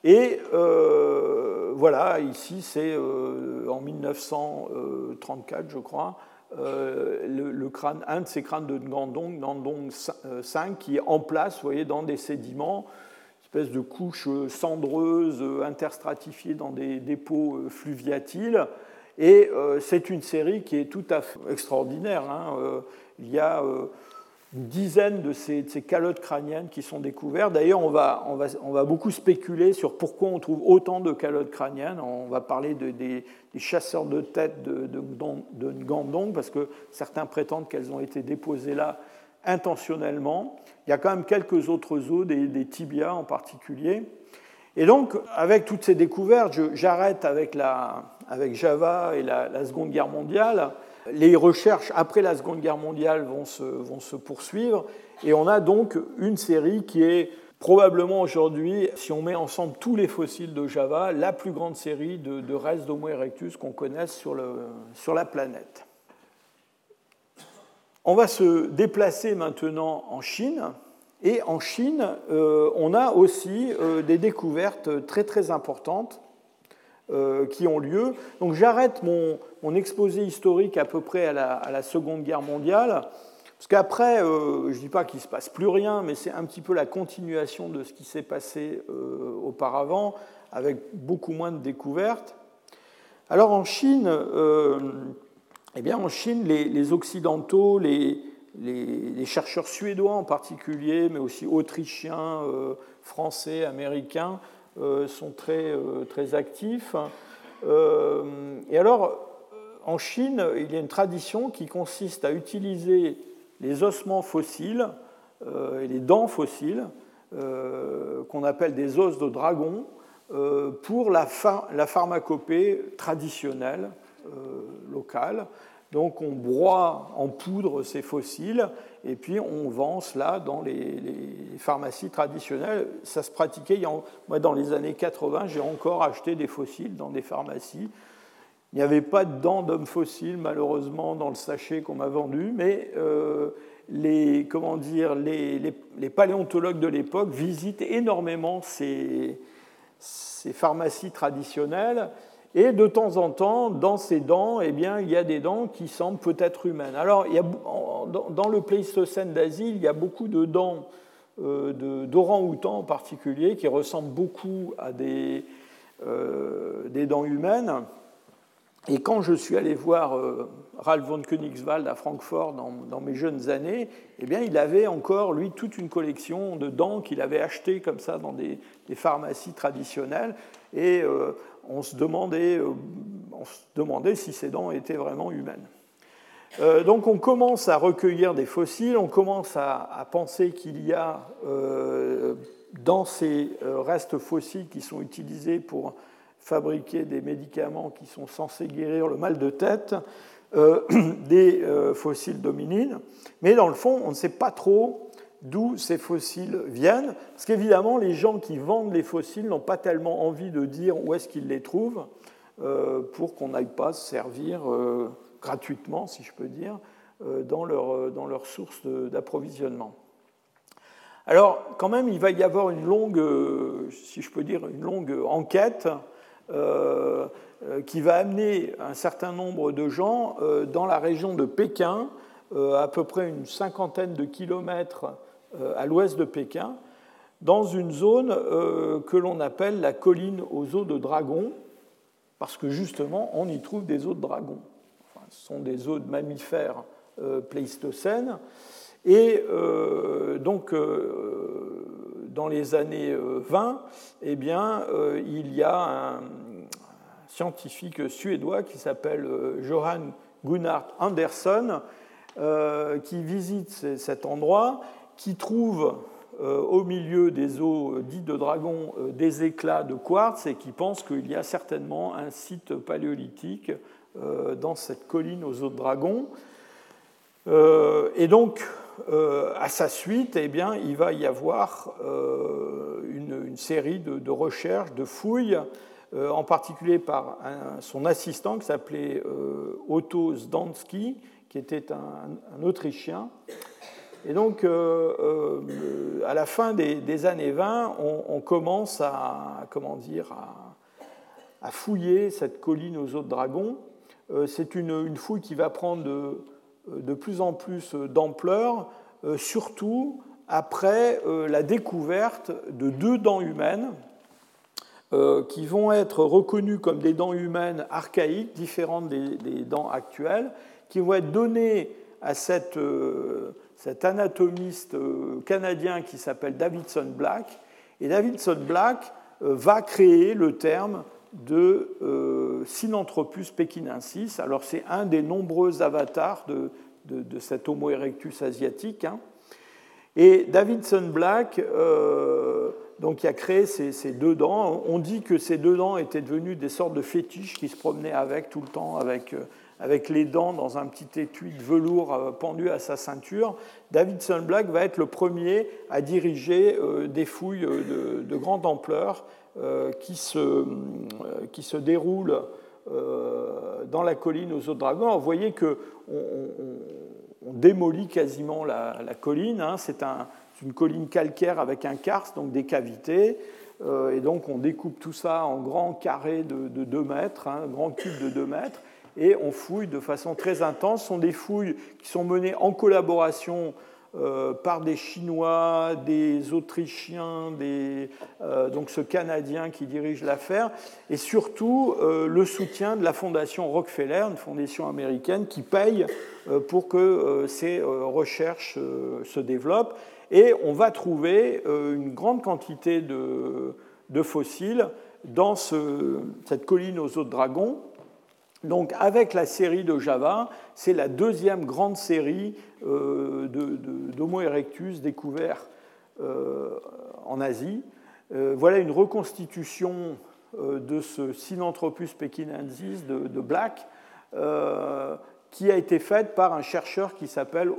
Et euh, voilà, ici c'est euh, en 1934, je crois, euh, le, crâne, un de ces crânes de Ngandong, Ngandong 5, qui est en place, voyez, dans des sédiments, espèce de couches cendreuses interstratifiées dans des dépôts fluviatiles. Et c'est une série qui est tout à fait extraordinaire. Hein. il y a une dizaine de ces, calottes crâniennes qui sont découvertes. D'ailleurs, on va, on, va, on va, beaucoup spéculer sur pourquoi on trouve autant de calottes crâniennes. On va parler de, des, chasseurs de têtes de, de, Ngandong, parce que certains prétendent qu'elles ont été déposées là intentionnellement. Il y a quand même quelques autres os, des, tibias en particulier. Et donc, avec toutes ces découvertes, j'arrête avec, Java et la Seconde Guerre mondiale. Les recherches après la Seconde Guerre mondiale vont se, vont se poursuivre et on a donc une série qui est probablement aujourd'hui, si on met ensemble tous les fossiles de Java, la plus grande série de, restes d'Homo erectus qu'on connaisse sur, le, sur, la planète. On va se déplacer maintenant en Chine. Et en Chine, euh, on a aussi euh, des découvertes très très importantes euh, qui ont lieu. Donc j'arrête mon, exposé historique à peu près à la, Seconde Guerre mondiale, parce qu'après, euh, je ne dis pas qu'il ne se passe plus rien, mais c'est un petit peu la continuation de ce qui s'est passé euh, auparavant, avec beaucoup moins de découvertes. Alors en Chine, eh bien en Chine, les, Occidentaux, les, les, chercheurs suédois en particulier, mais aussi autrichiens, français, américains, euh, sont très, euh, très actifs. Euh, et alors, en Chine, il y a une tradition qui consiste à utiliser les ossements fossiles et les dents fossiles, qu'on appelle des os de dragon, pour la, la pharmacopée traditionnelle locale. Donc on broie en poudre ces fossiles et puis on vend cela dans les, pharmacies traditionnelles. Ça se pratiquait, moi dans les années 80, j'ai encore acheté des fossiles dans des pharmacies. Il n'y avait pas de dents d'homme fossile malheureusement dans le sachet qu'on m'a vendu, mais euh, les, comment dire, les, paléontologues de l'époque visitent énormément ces, pharmacies traditionnelles et de temps en temps, dans ces dents, eh bien, il y a des dents qui semblent peut-être humaines. Alors, dans le Pléistocène d'Asie, il y a beaucoup de dents euh, d'orang-outans en particulier qui ressemblent beaucoup à des, euh, des, dents humaines. Et quand je suis allé voir euh, Ralph von Königswald à Francfort dans, mes jeunes années, eh bien, il avait encore, lui, toute une collection de dents qu'il avait achetées comme ça dans des, pharmacies traditionnelles. Et on se demandait, euh, on se demandait si ces dents étaient vraiment humaines. Euh, donc on commence à recueillir des fossiles, on commence à, penser qu'il y a euh, dans ces restes fossiles qui sont utilisés pour fabriquer des médicaments qui sont censés guérir le mal de tête, des fossiles dominines. Mais dans le fond, on ne sait pas trop d'où ces fossiles viennent, parce qu'évidemment, les gens qui vendent les fossiles n'ont pas tellement envie de dire où est-ce qu'ils les trouvent, euh, pour qu'on n'aille pas se servir euh, gratuitement, si je peux dire, euh, dans, leur, dans leur source d'approvisionnement. Alors, quand même, il va y avoir une longue, si je peux dire, une longue enquête qui va amener un certain nombre de gens dans la région de Pékin, à peu près une cinquantaine de kilomètres euh, à l'ouest de Pékin, dans une zone euh, que l'on appelle la colline aux os de dragon, parce que justement, on y trouve des os de dragon. ce sont des os de mammifères pléistocènes. Et donc, dans les années 20, eh bien, il y a un scientifique suédois qui s'appelle Johan Gunnar Andersson qui visite cet endroit, qui trouve euh, au milieu des eaux euh, dites de dragon euh, des éclats de quartz et qui pense qu'il y a certainement un site paléolithique dans cette colline aux eaux de dragon. Et donc, à sa suite, eh bien, il va y avoir une, série de, recherches, de fouilles, en particulier par son assistant qui s'appelait Otto Zdansky, qui était un Autrichien, et donc, euh, euh, à la fin des, années 20, on, commence à, comment dire, à, fouiller cette colline aux autres dragons. Euh, c'est une, fouille qui va prendre de, plus en plus d'ampleur, surtout après la découverte de deux dents humaines qui vont être reconnues comme des dents humaines archaïques, différentes des, dents actuelles, qui vont être données à cet anatomiste euh, canadien qui s'appelle Davidson Black. Et Davidson Black euh, va créer le terme de euh, Sinanthropus pekinensis. Alors c'est un des nombreux avatars de, de, cet Homo erectus asiatique. Hein. Et Davidson Black, donc, qui a créé ces, ces, deux dents, on dit que ces deux dents étaient devenues des sortes de fétiches qui se promenaient avec tout le temps, avec avec les dents dans un petit étui de velours euh, pendu à sa ceinture, Davidson Black va être le premier à diriger euh, des fouilles euh, de, grande ampleur qui se, qui se déroulent dans la colline aux eaux de dragon. vous voyez qu'on on, démolit quasiment la, colline. Hein. C'est une colline calcaire avec un karst, donc des cavités. et donc on découpe tout ça en grands carrés de, 2 mètres, hein, grands cubes de 2 mètres et on fouille de façon très intense. Ce sont des fouilles qui sont menées en collaboration euh, par des Chinois, des Autrichiens, des, euh, donc ce Canadien qui dirige l'affaire, et surtout euh, le soutien de la fondation Rockefeller, une fondation américaine qui paye pour que ces recherches se développent. Et on va trouver une grande quantité de, de fossiles dans ce, cette colline aux eaux de dragon, donc avec la série de Java, c'est la deuxième grande série euh, d'Homo erectus découvert euh, en Asie. Euh, voilà une reconstitution de ce Sinanthropus pekinensis de, Black qui a été faite par un chercheur qui s'appelle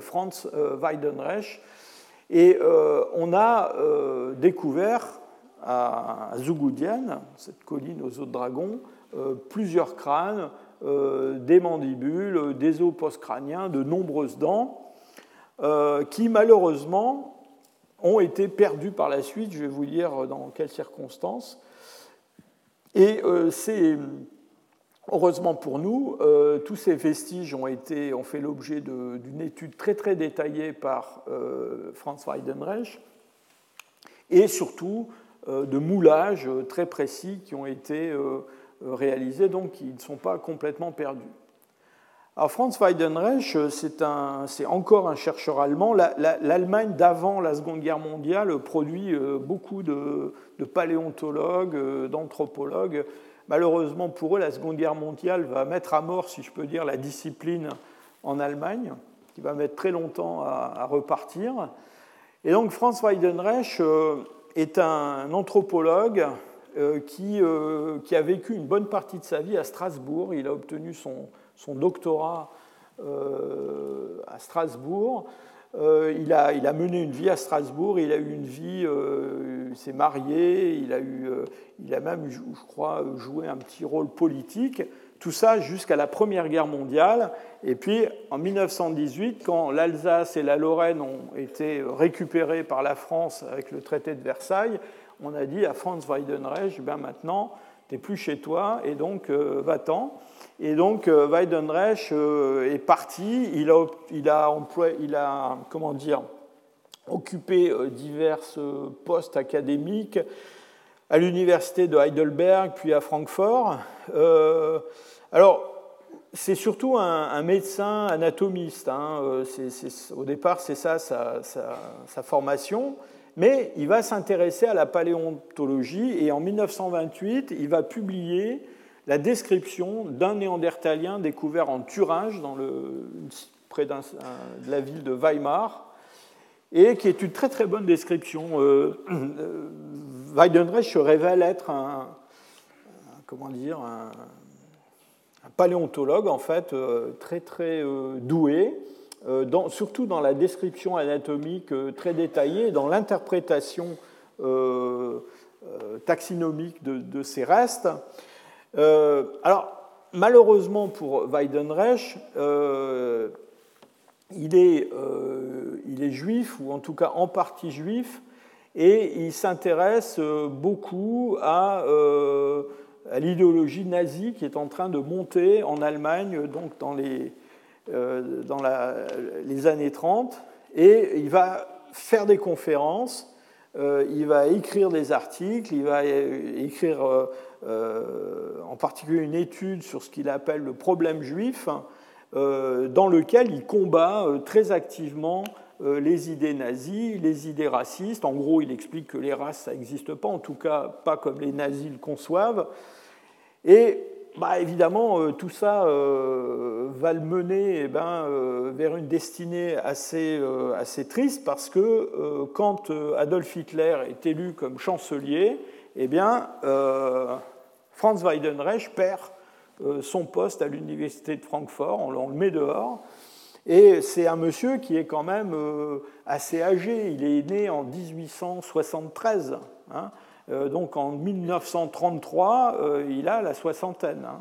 Franz Weidenreich. Et on a découvert à Zougoudien, cette colline aux eaux de dragon, plusieurs crânes, euh, des mandibules, des os postcrâniens, de nombreuses dents, euh, qui malheureusement ont été perdus par la suite. Je vais vous dire dans quelles circonstances. Et c'est heureusement pour nous, tous ces vestiges ont, été, ont fait l'objet d'une étude très très détaillée par Franz Weidenreich et surtout de moulages très précis qui ont été euh, réalisés, donc ils ne sont pas complètement perdus. Alors Franz Weidenreich, euh, c'est encore un chercheur allemand. L'Allemagne d'avant la Seconde Guerre mondiale produit euh, beaucoup de, paléontologues, d'anthropologues. Malheureusement pour eux, la Seconde Guerre mondiale va mettre à mort, si je peux dire, la discipline en Allemagne, qui va mettre très longtemps à repartir. Et donc Franz Weidenreich est un anthropologue euh, euh, qui, a vécu une bonne partie de sa vie à Strasbourg. Il a obtenu son, doctorat euh, à Strasbourg. il, a, mené une vie à Strasbourg, il a eu une vie, il s'est marié, il a, eu, il a même, je crois, joué un petit rôle politique. Tout ça jusqu'à la Première Guerre mondiale. Et puis en 1918, quand l'Alsace et la Lorraine ont été récupérées par la France avec le traité de Versailles, on a dit à Franz Weidenreich, ben maintenant, tu n'es plus chez toi, et donc euh, va-t'en. Et donc euh, Weidenreich euh, est parti, il a, il a, occupé divers postes académiques à l'université de Heidelberg, puis à Francfort. alors, c'est surtout un, médecin anatomiste. Hein. au départ, c'est ça sa, formation. Mais il va s'intéresser à la paléontologie et en 1928, il va publier la description d'un néandertalien découvert en Thuringe, près de la ville de Weimar, et qui est une très très bonne description. Euh, Weidenreich se révèle être un, comment dire, un, paléontologue en fait euh, très très euh, doué, surtout dans la description anatomique très détaillée, dans l'interprétation taxinomique de, ces restes. alors malheureusement pour Weidenreich, il est, euh, juif, ou en tout cas en partie juif, et il s'intéresse euh, beaucoup euh, à, l'idéologie nazie qui est en train de monter en Allemagne donc dans, les, dans les années 30. Et il va faire des conférences, il va écrire des articles, il va écrire en particulier une étude sur ce qu'il appelle le problème juif. Euh, dans lequel il combat euh, très activement euh, les idées nazies, les idées racistes. En gros, il explique que les races, ça n'existe pas, en tout cas pas comme les nazis le conçoivent. Et bah, évidemment, tout ça va le mener eh ben, vers une destinée assez, assez triste parce que quand Adolf Hitler est élu comme chancelier, eh bien, Franz Weidenreich perd euh, son poste à l'université de Francfort, on le met dehors. Et c'est un monsieur qui est quand même euh, assez âgé, il est né en 1873, hein. Euh, donc en 1933, il a la soixantaine. Hein.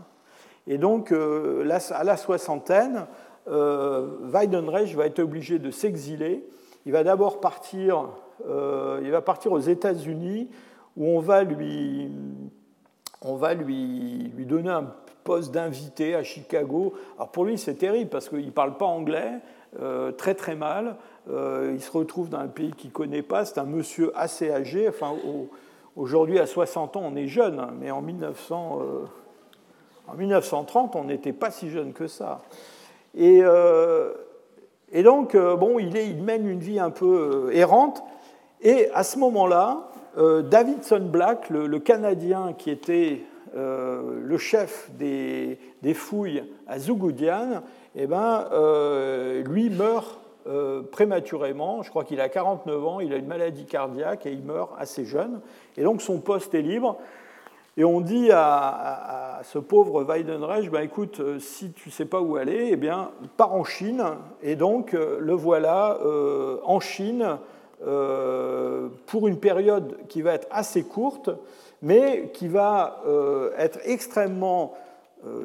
Et donc à la soixantaine, Weidenreich va être obligé de s'exiler. Il va d'abord partir, il va partir aux États-Unis où on va lui, on va lui, lui donner un poste d'invité à Chicago. Alors pour lui, c'est terrible parce qu'il ne parle pas anglais, euh, très très mal. Euh, il se retrouve dans un pays qu'il ne connaît pas. C'est un monsieur assez âgé. Enfin, aujourd'hui, à 60 ans, on est jeune, hein, mais en, 1900, euh, 1930, on n'était pas si jeune que ça. Et, et donc, bon, il, mène une vie un peu errante. Et à ce moment-là, Davidson Black, le, Canadien qui était euh, le chef des, fouilles à Zougoudian, eh ben, euh, lui meurt euh, prématurément. Je crois qu'il a 49 ans, il a une maladie cardiaque et il meurt assez jeune. Et donc son poste est libre. Et on dit à, ce pauvre Weidenreich, ben écoute, si tu ne sais pas où aller, eh bien, pars en Chine. Et donc, le voilà en Chine pour une période qui va être assez courte mais qui va euh, être extrêmement, euh,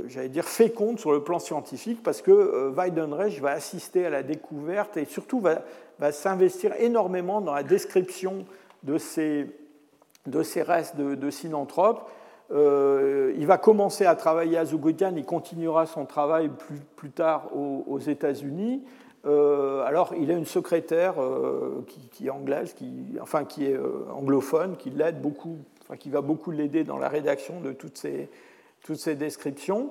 j'allais dire, féconde sur le plan scientifique, parce que euh, Weidenreich va assister à la découverte et surtout va, s'investir énormément dans la description de ces, de ces restes de, de synanthropes. il va commencer à travailler à Zougodian, il continuera son travail plus, plus tard aux, États-Unis. alors, il a une secrétaire qui, est anglaise, qui, enfin qui est anglophone, qui l'aide beaucoup qui va beaucoup l'aider dans la rédaction de toutes ces, toutes ces descriptions.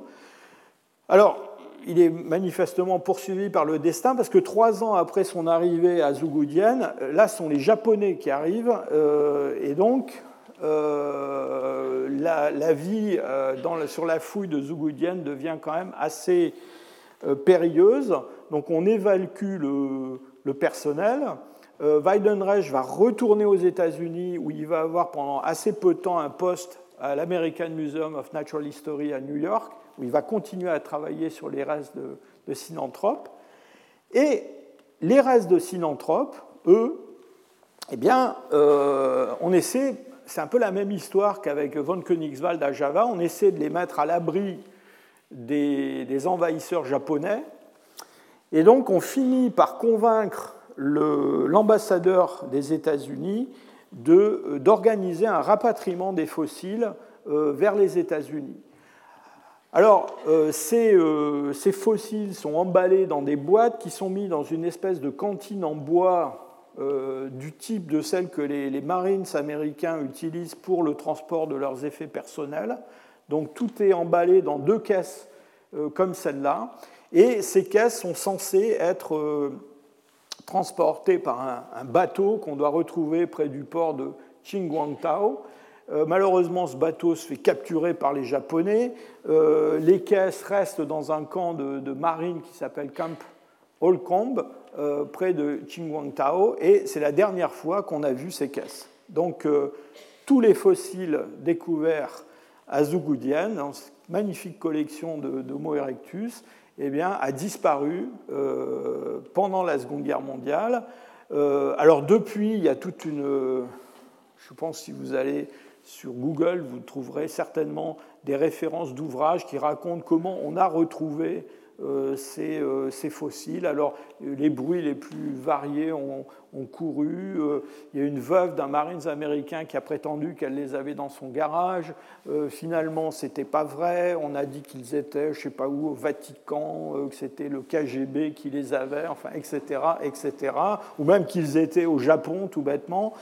Alors, il est manifestement poursuivi par le destin parce que trois ans après son arrivée à Zougoudian, là sont les Japonais qui arrivent euh, et donc euh, la, vie euh, sur la fouille de Zougoudian devient quand même assez périlleuse. Donc on évacue le, le personnel. Weidenreich va retourner aux États-Unis où il va avoir pendant assez peu de temps un poste à l'American Museum of Natural History à New York, où il va continuer à travailler sur les restes de, de synanthropes. Et les restes de synanthropes, eux, eh bien, euh, on essaie, c'est un peu la même histoire qu'avec von Königswald à Java, on essaie de les mettre à l'abri des envahisseurs japonais. Et donc, on finit par convaincre l'ambassadeur des États-Unis d'organiser un rapatriement des fossiles euh, vers les États-Unis. Alors, euh, ces, ces, fossiles sont emballés dans des boîtes qui sont mis dans une espèce de cantine en bois du type de celle que les, les, Marines américains utilisent pour le transport de leurs effets personnels. Donc, tout est emballé dans deux caisses comme celle-là. Et ces caisses sont censées être transportées par un, bateau qu'on doit retrouver près du port de Qingguangtao. malheureusement, ce bateau se fait capturer par les Japonais. les caisses restent dans un camp de, marine qui s'appelle Camp Holcomb, près de Qingguangtao, et c'est la dernière fois qu'on a vu ces caisses. Donc, tous les fossiles découverts à Zougoudian, dans cette magnifique collection d'Homo erectus, eh bien, a disparu euh, pendant la Seconde Guerre mondiale. Euh, alors depuis, il y a toute une... Je pense si vous allez sur Google, vous trouverez certainement des références d'ouvrages qui racontent comment on a retrouvé euh, euh, ces, fossiles. Alors, les bruits les plus variés ont, couru. Euh, il y a une veuve d'un Marines américain qui a prétendu qu'elle les avait dans son garage. finalement, ce n'était pas vrai. On a dit qu'ils étaient, je ne sais pas où, au Vatican, que c'était le KGB qui les avait, enfin, etc., etc. Ou même qu'ils étaient au Japon, tout bêtement.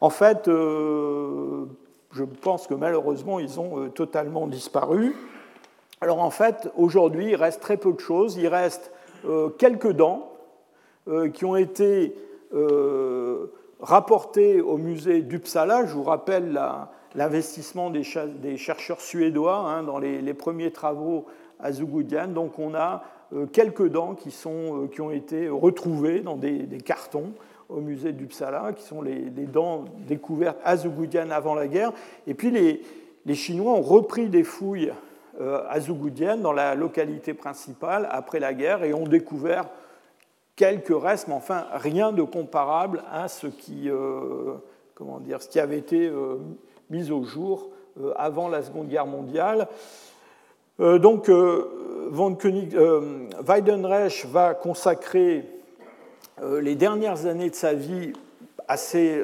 En fait, je pense que malheureusement, ils ont totalement disparu. Alors en fait, aujourd'hui, il reste très peu de choses. Il reste euh, quelques dents euh, qui ont été euh, rapportées au musée d'Uppsala. Je vous rappelle l'investissement des, chercheurs suédois hein, dans les, premiers travaux à Zugudian. Donc on a quelques dents qui, sont, qui, ont été retrouvées dans des, cartons au musée d'Uppsala, qui sont les, dents découvertes à Zugudian avant la guerre. Et puis les, Chinois ont repris des fouilles euh, à Zougoudienne, dans la localité principale, après la guerre, et ont découvert quelques restes, mais enfin rien de comparable à ce qui, euh, comment dire, ce qui avait été euh, mis au jour avant la Seconde Guerre mondiale. donc, von König, Weidenreich va consacrer les dernières années de sa vie assez,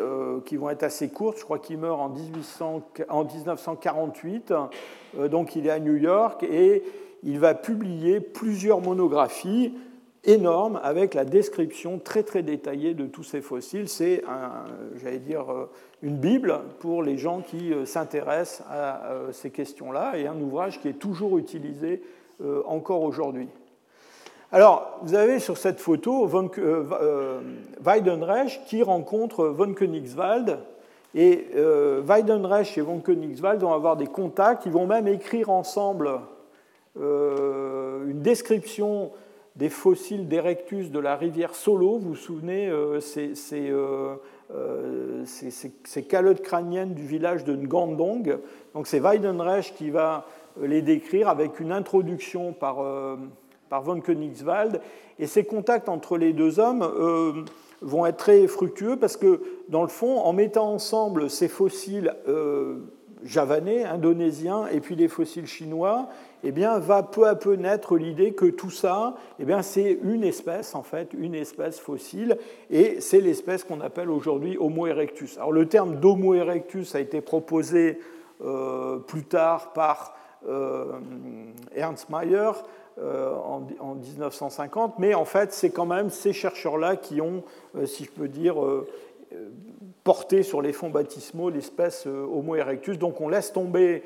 qui vont être assez courtes. Je crois qu'il meurt en, 1800, en 1948. Euh, donc il est à New York et il va publier plusieurs monographies énormes avec la description très très détaillée de tous ces fossiles. C'est, j'allais dire, euh, une bible pour les gens qui euh, s'intéressent à ces questions-là et un ouvrage qui est toujours utilisé encore aujourd'hui. Alors, vous avez sur cette photo von, Weidenreich qui rencontre von Königswald et euh, Weidenreich et von Königswald vont avoir des contacts, ils vont même écrire ensemble euh, une description des fossiles d'Erectus de la rivière Solo. Vous vous souvenez, euh, ces, ces, euh, ces, calottes crâniennes du village de Ngandong. Donc c'est Weidenreich qui va les décrire avec une introduction par, par von Königswald. Et ces contacts entre les deux hommes vont être très fructueux parce que, dans le fond, en mettant ensemble ces fossiles euh, javanais, indonésiens, et puis les fossiles chinois, eh bien, va peu à peu naître l'idée que tout ça, eh bien, c'est une espèce, en fait, une espèce fossile, et c'est l'espèce qu'on appelle aujourd'hui Homo erectus. Alors, le terme d'Homo erectus a été proposé euh, plus tard par euh, Ernst Mayr, euh, en, 1950, mais en fait, c'est quand même ces chercheurs-là qui ont, euh, si je peux dire, euh, porté sur les fonds baptismaux l'espèce Homo erectus. Donc on laisse tomber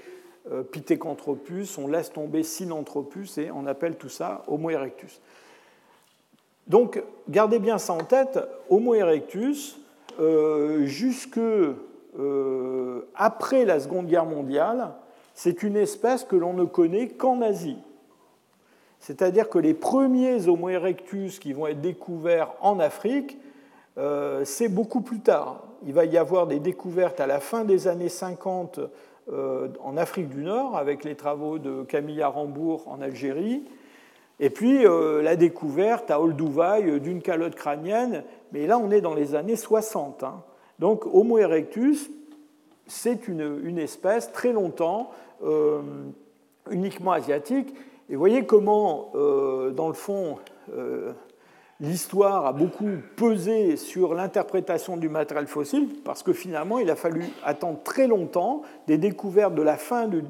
Pithecanthropus, on laisse tomber Sinanthropus et on appelle tout ça Homo erectus. Donc gardez bien ça en tête, Homo erectus, jusque après la Seconde Guerre mondiale, c'est une espèce que l'on ne connaît qu'en Asie. C'est-à-dire que les premiers Homo erectus qui vont être découverts en Afrique, euh, c'est beaucoup plus tard. Il va y avoir des découvertes à la fin des années 50 euh, en Afrique du Nord, avec les travaux de Camille Arambourg en Algérie, et puis euh, la découverte à Olduvai d'une calotte crânienne, mais là on est dans les années 60. Hein. Donc Homo erectus, c'est une, une, espèce très longtemps uniquement asiatique, et voyez comment, dans le fond, l'histoire a beaucoup pesé sur l'interprétation du matériel fossile, parce que finalement, il a fallu attendre très longtemps des découvertes de la fin du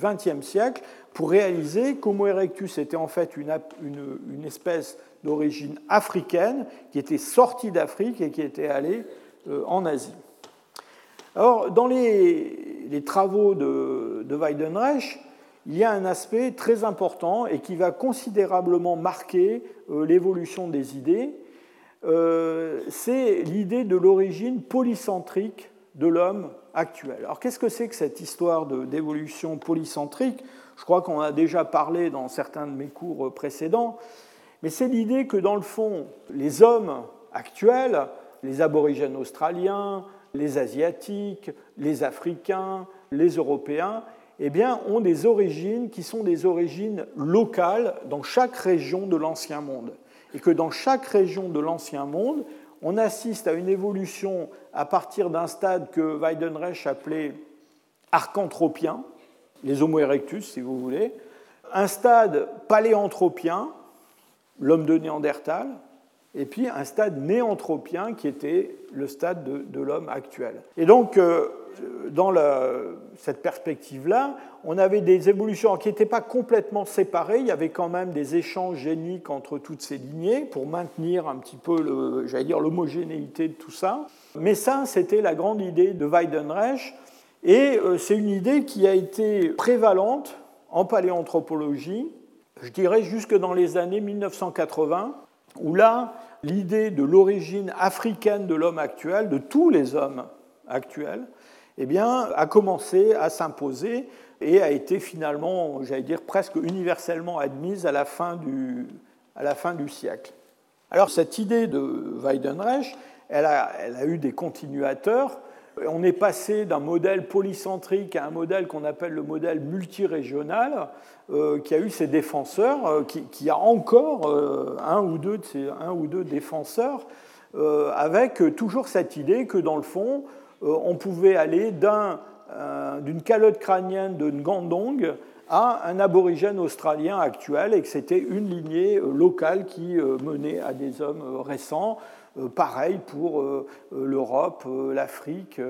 XXe siècle pour réaliser qu'Homo erectus était en fait une, espèce d'origine africaine qui était sortie d'Afrique et qui était allée euh, en Asie. Alors, dans les, les travaux de, de Weidenreich, il y a un aspect très important et qui va considérablement marquer euh, l'évolution des idées. Euh, c'est l'idée de l'origine polycentrique de l'homme actuel. Alors qu'est-ce que c'est que cette histoire d'évolution polycentrique? Je crois qu'on a déjà parlé dans certains de mes cours précédents, mais c'est l'idée que dans le fond, les hommes actuels, les aborigènes australiens, les asiatiques, les africains, les européens, eh bien, ont des origines qui sont des origines locales dans chaque région de l'Ancien Monde. Et que dans chaque région de l'Ancien Monde, on assiste à une évolution à partir d'un stade que Weidenreich appelait archanthropien, les Homo erectus si vous voulez, un stade paléanthropien, l'homme de Néandertal, et puis un stade néanthropien qui était le stade de, l'homme actuel. Et donc, euh, dans cette perspective-là, on avait des évolutions qui n'étaient pas complètement séparées, il y avait quand même des échanges géniques entre toutes ces lignées pour maintenir un petit peu, j'allais dire, l'homogénéité de tout ça. Mais ça, c'était la grande idée de Weidenreich, et euh, c'est une idée qui a été prévalente en paléanthropologie, je dirais jusque dans les années 1980, où là, l'idée de l'origine africaine de l'homme actuel, de tous les hommes actuels, eh bien, a commencé à s'imposer et a été finalement, j'allais dire, presque universellement admise à la fin du, siècle. Alors cette idée de Weidenreich, elle a, eu des continuateurs. On est passé d'un modèle polycentrique à un modèle qu'on appelle le modèle multirégional, euh, qui a eu ses défenseurs, euh, qui, a encore euh, un, ou deux défenseurs, avec toujours cette idée que dans le fond, on pouvait aller euh, d'une calotte crânienne de Ngandong à un aborigène australien actuel et que c'était une lignée euh, locale qui menait à des hommes récents. Pareil pour l'Europe, l'Afrique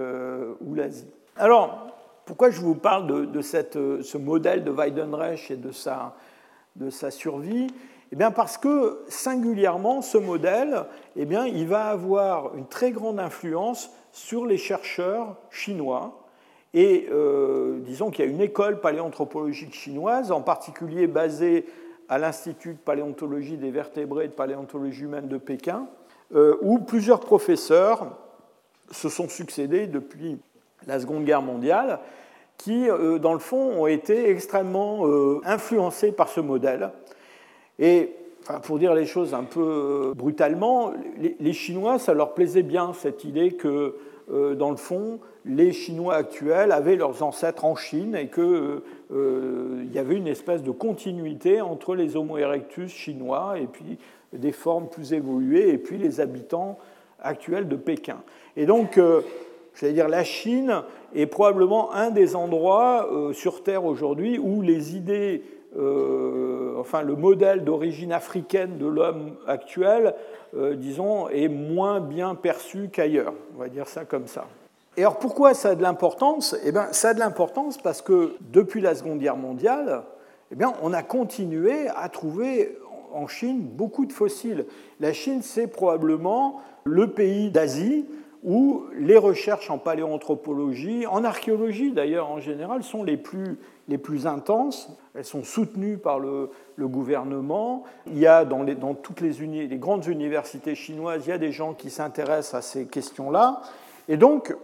ou l'Asie. Alors, pourquoi je vous parle de, ce modèle de Weidenreich et de sa, de sa survie? Eh bien parce que singulièrement, ce modèle, eh bien, il va avoir une très grande influence sur les chercheurs chinois. Et euh, disons qu'il y a une école paléanthropologique chinoise, en particulier basée à l'Institut de paléontologie des vertébrés et de paléontologie humaine de Pékin, euh, où plusieurs professeurs se sont succédés depuis la Seconde Guerre mondiale, qui, euh, dans le fond, ont été extrêmement influencés par ce modèle. Et pour dire les choses un peu euh, brutalement, les, Chinois, ça leur plaisait bien cette idée que, euh, dans le fond, les Chinois actuels avaient leurs ancêtres en Chine et qu'il euh, y avait une espèce de continuité entre les Homo erectus chinois et puis des formes plus évoluées et puis les habitants actuels de Pékin. Et donc, j'allais dire, la Chine est probablement un des endroits sur Terre aujourd'hui où les idées euh, enfin le modèle d'origine africaine de l'homme actuel, euh, disons, est moins bien perçu qu'ailleurs. On va dire ça comme ça. Et alors pourquoi ça a de l'importance? Eh bien, ça a de l'importance parce que depuis la Seconde Guerre mondiale, eh bien, on a continué à trouver en Chine beaucoup de fossiles. La Chine, c'est probablement le pays d'Asie où les recherches en paléoanthropologie, en archéologie d'ailleurs en général, sont les plus, les plus intenses. Elles sont soutenues par le, gouvernement. Il y a dans, toutes les, grandes universités chinoises, il y a des gens qui s'intéressent à ces questions-là. Et donc,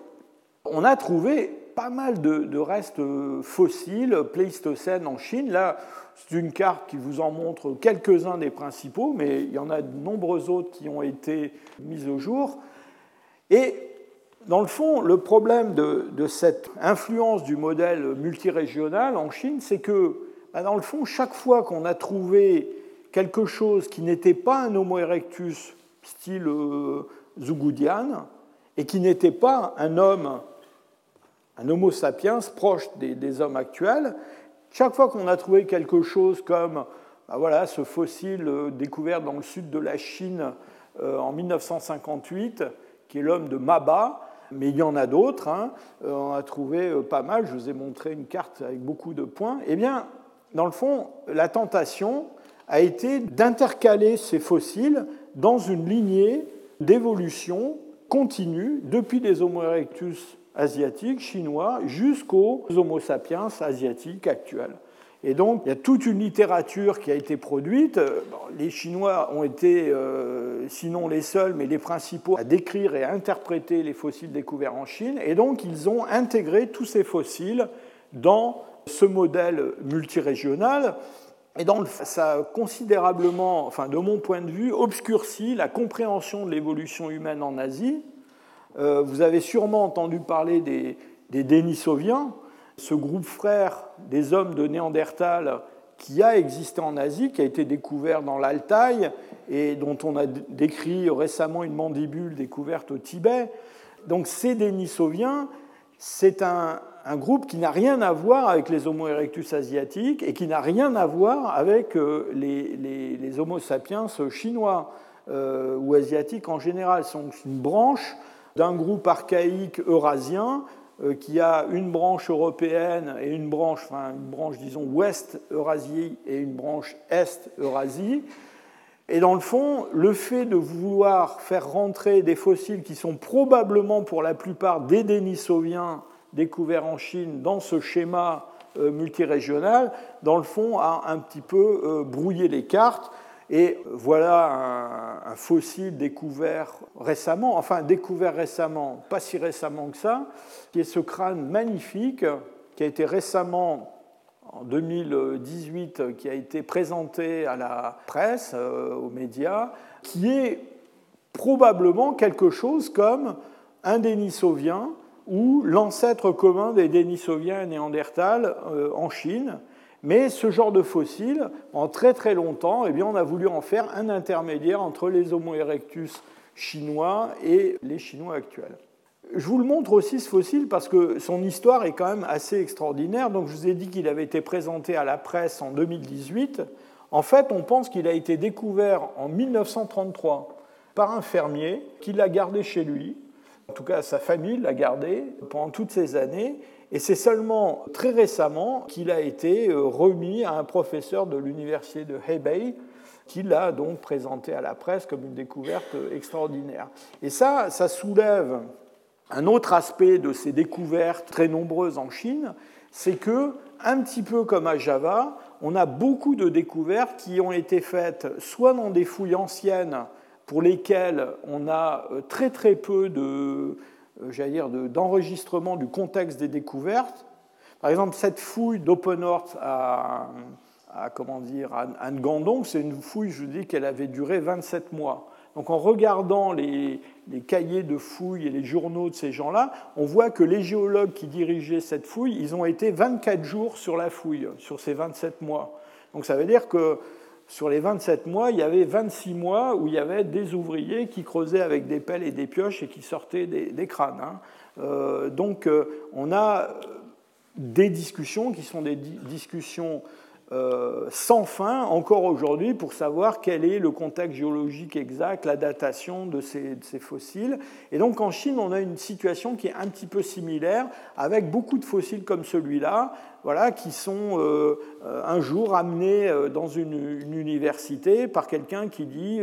on a trouvé pas mal de, restes fossiles pléistocènes en Chine. Là, c'est une carte qui vous en montre quelques-uns des principaux, mais il y en a de nombreux autres qui ont été mis au jour. Et dans le fond, le problème de, cette influence du modèle multirégional en Chine, c'est que, bah, dans le fond, chaque fois qu'on a trouvé quelque chose qui n'était pas un Homo erectus style euh, et qui n'était pas un homme, un Homo sapiens proche des, hommes actuels, chaque fois qu'on a trouvé quelque chose comme bah, voilà, ce fossile euh, découvert dans le sud de la Chine euh, en 1958, qui est l'homme de Maba, mais il y en a d'autres. Hein. Euh, on a trouvé euh, pas mal. Je vous ai montré une carte avec beaucoup de points. Eh bien, dans le fond, la tentation a été d'intercaler ces fossiles dans une lignée d'évolution continue depuis les Homo erectus asiatiques, chinois, jusqu'aux Homo sapiens asiatiques actuels. Et donc, il y a toute une littérature qui a été produite. les Chinois ont été, euh, sinon les seuls, mais les principaux à décrire et à interpréter les fossiles découverts en Chine. Et donc, ils ont intégré tous ces fossiles dans ce modèle multirégional. Et donc, ça a considérablement, enfin, de mon point de vue, obscurci la compréhension de l'évolution humaine en Asie. Euh, vous avez sûrement entendu parler des, des Denisoviens, ce groupe frère des hommes de Néandertal qui a existé en Asie, qui a été découvert dans l'Altaï et dont on a décrit récemment une mandibule découverte au Tibet. Donc ces Denisoviens, c'est un, groupe qui n'a rien à voir avec les Homo erectus asiatiques et qui n'a rien à voir avec euh, les, Homo sapiens chinois euh, ou asiatiques en général. C'est une branche d'un groupe archaïque eurasien qui a une branche européenne et une branche, enfin une branche disons ouest Eurasie et une branche est Eurasie. Et dans le fond, le fait de vouloir faire rentrer des fossiles qui sont probablement pour la plupart des Denisoviens découverts en Chine dans ce schéma euh, multirégional, dans le fond, a un petit peu euh, brouillé les cartes. Et voilà un, fossile découvert récemment, enfin découvert récemment, pas si récemment que ça, qui est ce crâne magnifique qui a été récemment en 2018, qui a été présenté à la presse, euh, aux médias, qui est probablement quelque chose comme un Denisovien ou l'ancêtre commun des Denisoviens et Néandertal euh, en Chine, mais ce genre de fossile, en très très longtemps, eh bien, on a voulu en faire un intermédiaire entre les Homo erectus chinois et les Chinois actuels. Je vous le montre aussi ce fossile parce que son histoire est quand même assez extraordinaire. Donc je vous ai dit qu'il avait été présenté à la presse en 2018. En fait, on pense qu'il a été découvert en 1933 par un fermier qui l'a gardé chez lui. En tout cas, sa famille l'a gardé pendant toutes ces années. Et c'est seulement très récemment qu'il a été euh, remis à un professeur de l'université de Hebei, qui l'a donc présenté à la presse comme une découverte extraordinaire. Et ça, ça soulève un autre aspect de ces découvertes très nombreuses en Chine, c'est que, un petit peu comme à Java, on a beaucoup de découvertes qui ont été faites soit dans des fouilles anciennes pour lesquelles on a euh, très très peu de, euh, dire, d'enregistrement du contexte des découvertes. Par exemple, cette fouille d'Open à, à, comment dire, à Ngandong, c'est une fouille, je dis qu'elle avait duré 27 mois. Donc en regardant les, les, cahiers de fouilles et les journaux de ces gens-là, on voit que les géologues qui dirigeaient cette fouille, ils ont été 24 jours sur la fouille, sur ces 27 mois. Donc ça veut dire que sur les 27 mois, il y avait 26 mois où il y avait des ouvriers qui creusaient avec des pelles et des pioches et qui sortaient des, crânes. Hein. Euh, donc euh, on a des discussions qui sont des discussions euh, sans fin encore aujourd'hui pour savoir quel est le contexte géologique exact, la datation de ces, fossiles. Et donc en Chine, on a une situation qui est un petit peu similaire, avec beaucoup de fossiles comme celui-là, voilà, qui sont euh, un jour amenés euh, dans une, université par quelqu'un qui dit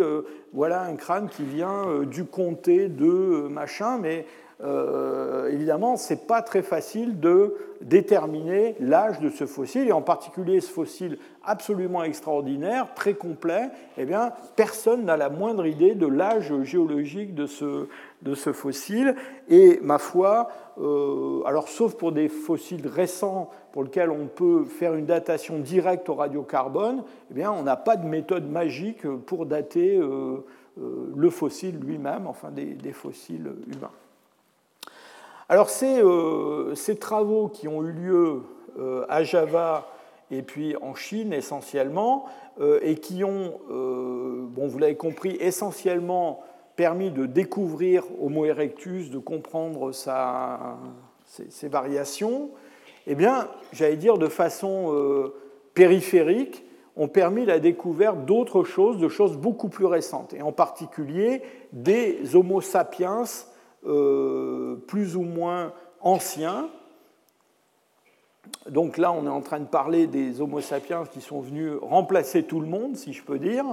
voilà un crâne qui vient du comté de machin, mais euh, évidemment, ce n'est pas très facile de déterminer l'âge de ce fossile, et en particulier ce fossile absolument extraordinaire, très complet, eh bien, personne n'a la moindre idée de l'âge géologique de ce, fossile. Et ma foi, euh, alors sauf pour des fossiles récents pour lesquels on peut faire une datation directe au radiocarbone, eh bien, on n'a pas de méthode magique pour dater euh, le fossile lui-même, enfin des fossiles humains. Alors euh, ces, travaux qui ont eu lieu euh, à Java et puis en Chine essentiellement, euh, et qui ont, bon, vous l'avez compris, essentiellement permis de découvrir Homo erectus, de comprendre ses, variations, eh bien, j'allais dire de façon périphérique, ont permis la découverte d'autres choses, de choses beaucoup plus récentes, et en particulier des Homo sapiens euh, plus ou moins anciens. Donc là, on est en train de parler des Homo sapiens qui sont venus remplacer tout le monde, si je peux dire,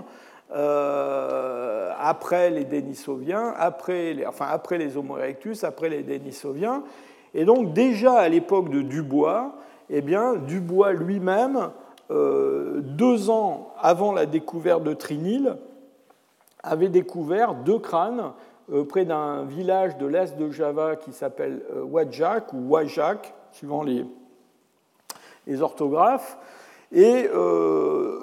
euh, après les Denisoviens, après les, enfin après les Homo erectus, après les Denisoviens. Et donc déjà à l'époque de Dubois, eh bien, Dubois lui-même deux ans avant la découverte de Trinil, avait découvert deux crânes près d'un village de l'est de Java qui s'appelle Wajak ou Wajak, suivant les, orthographes. Et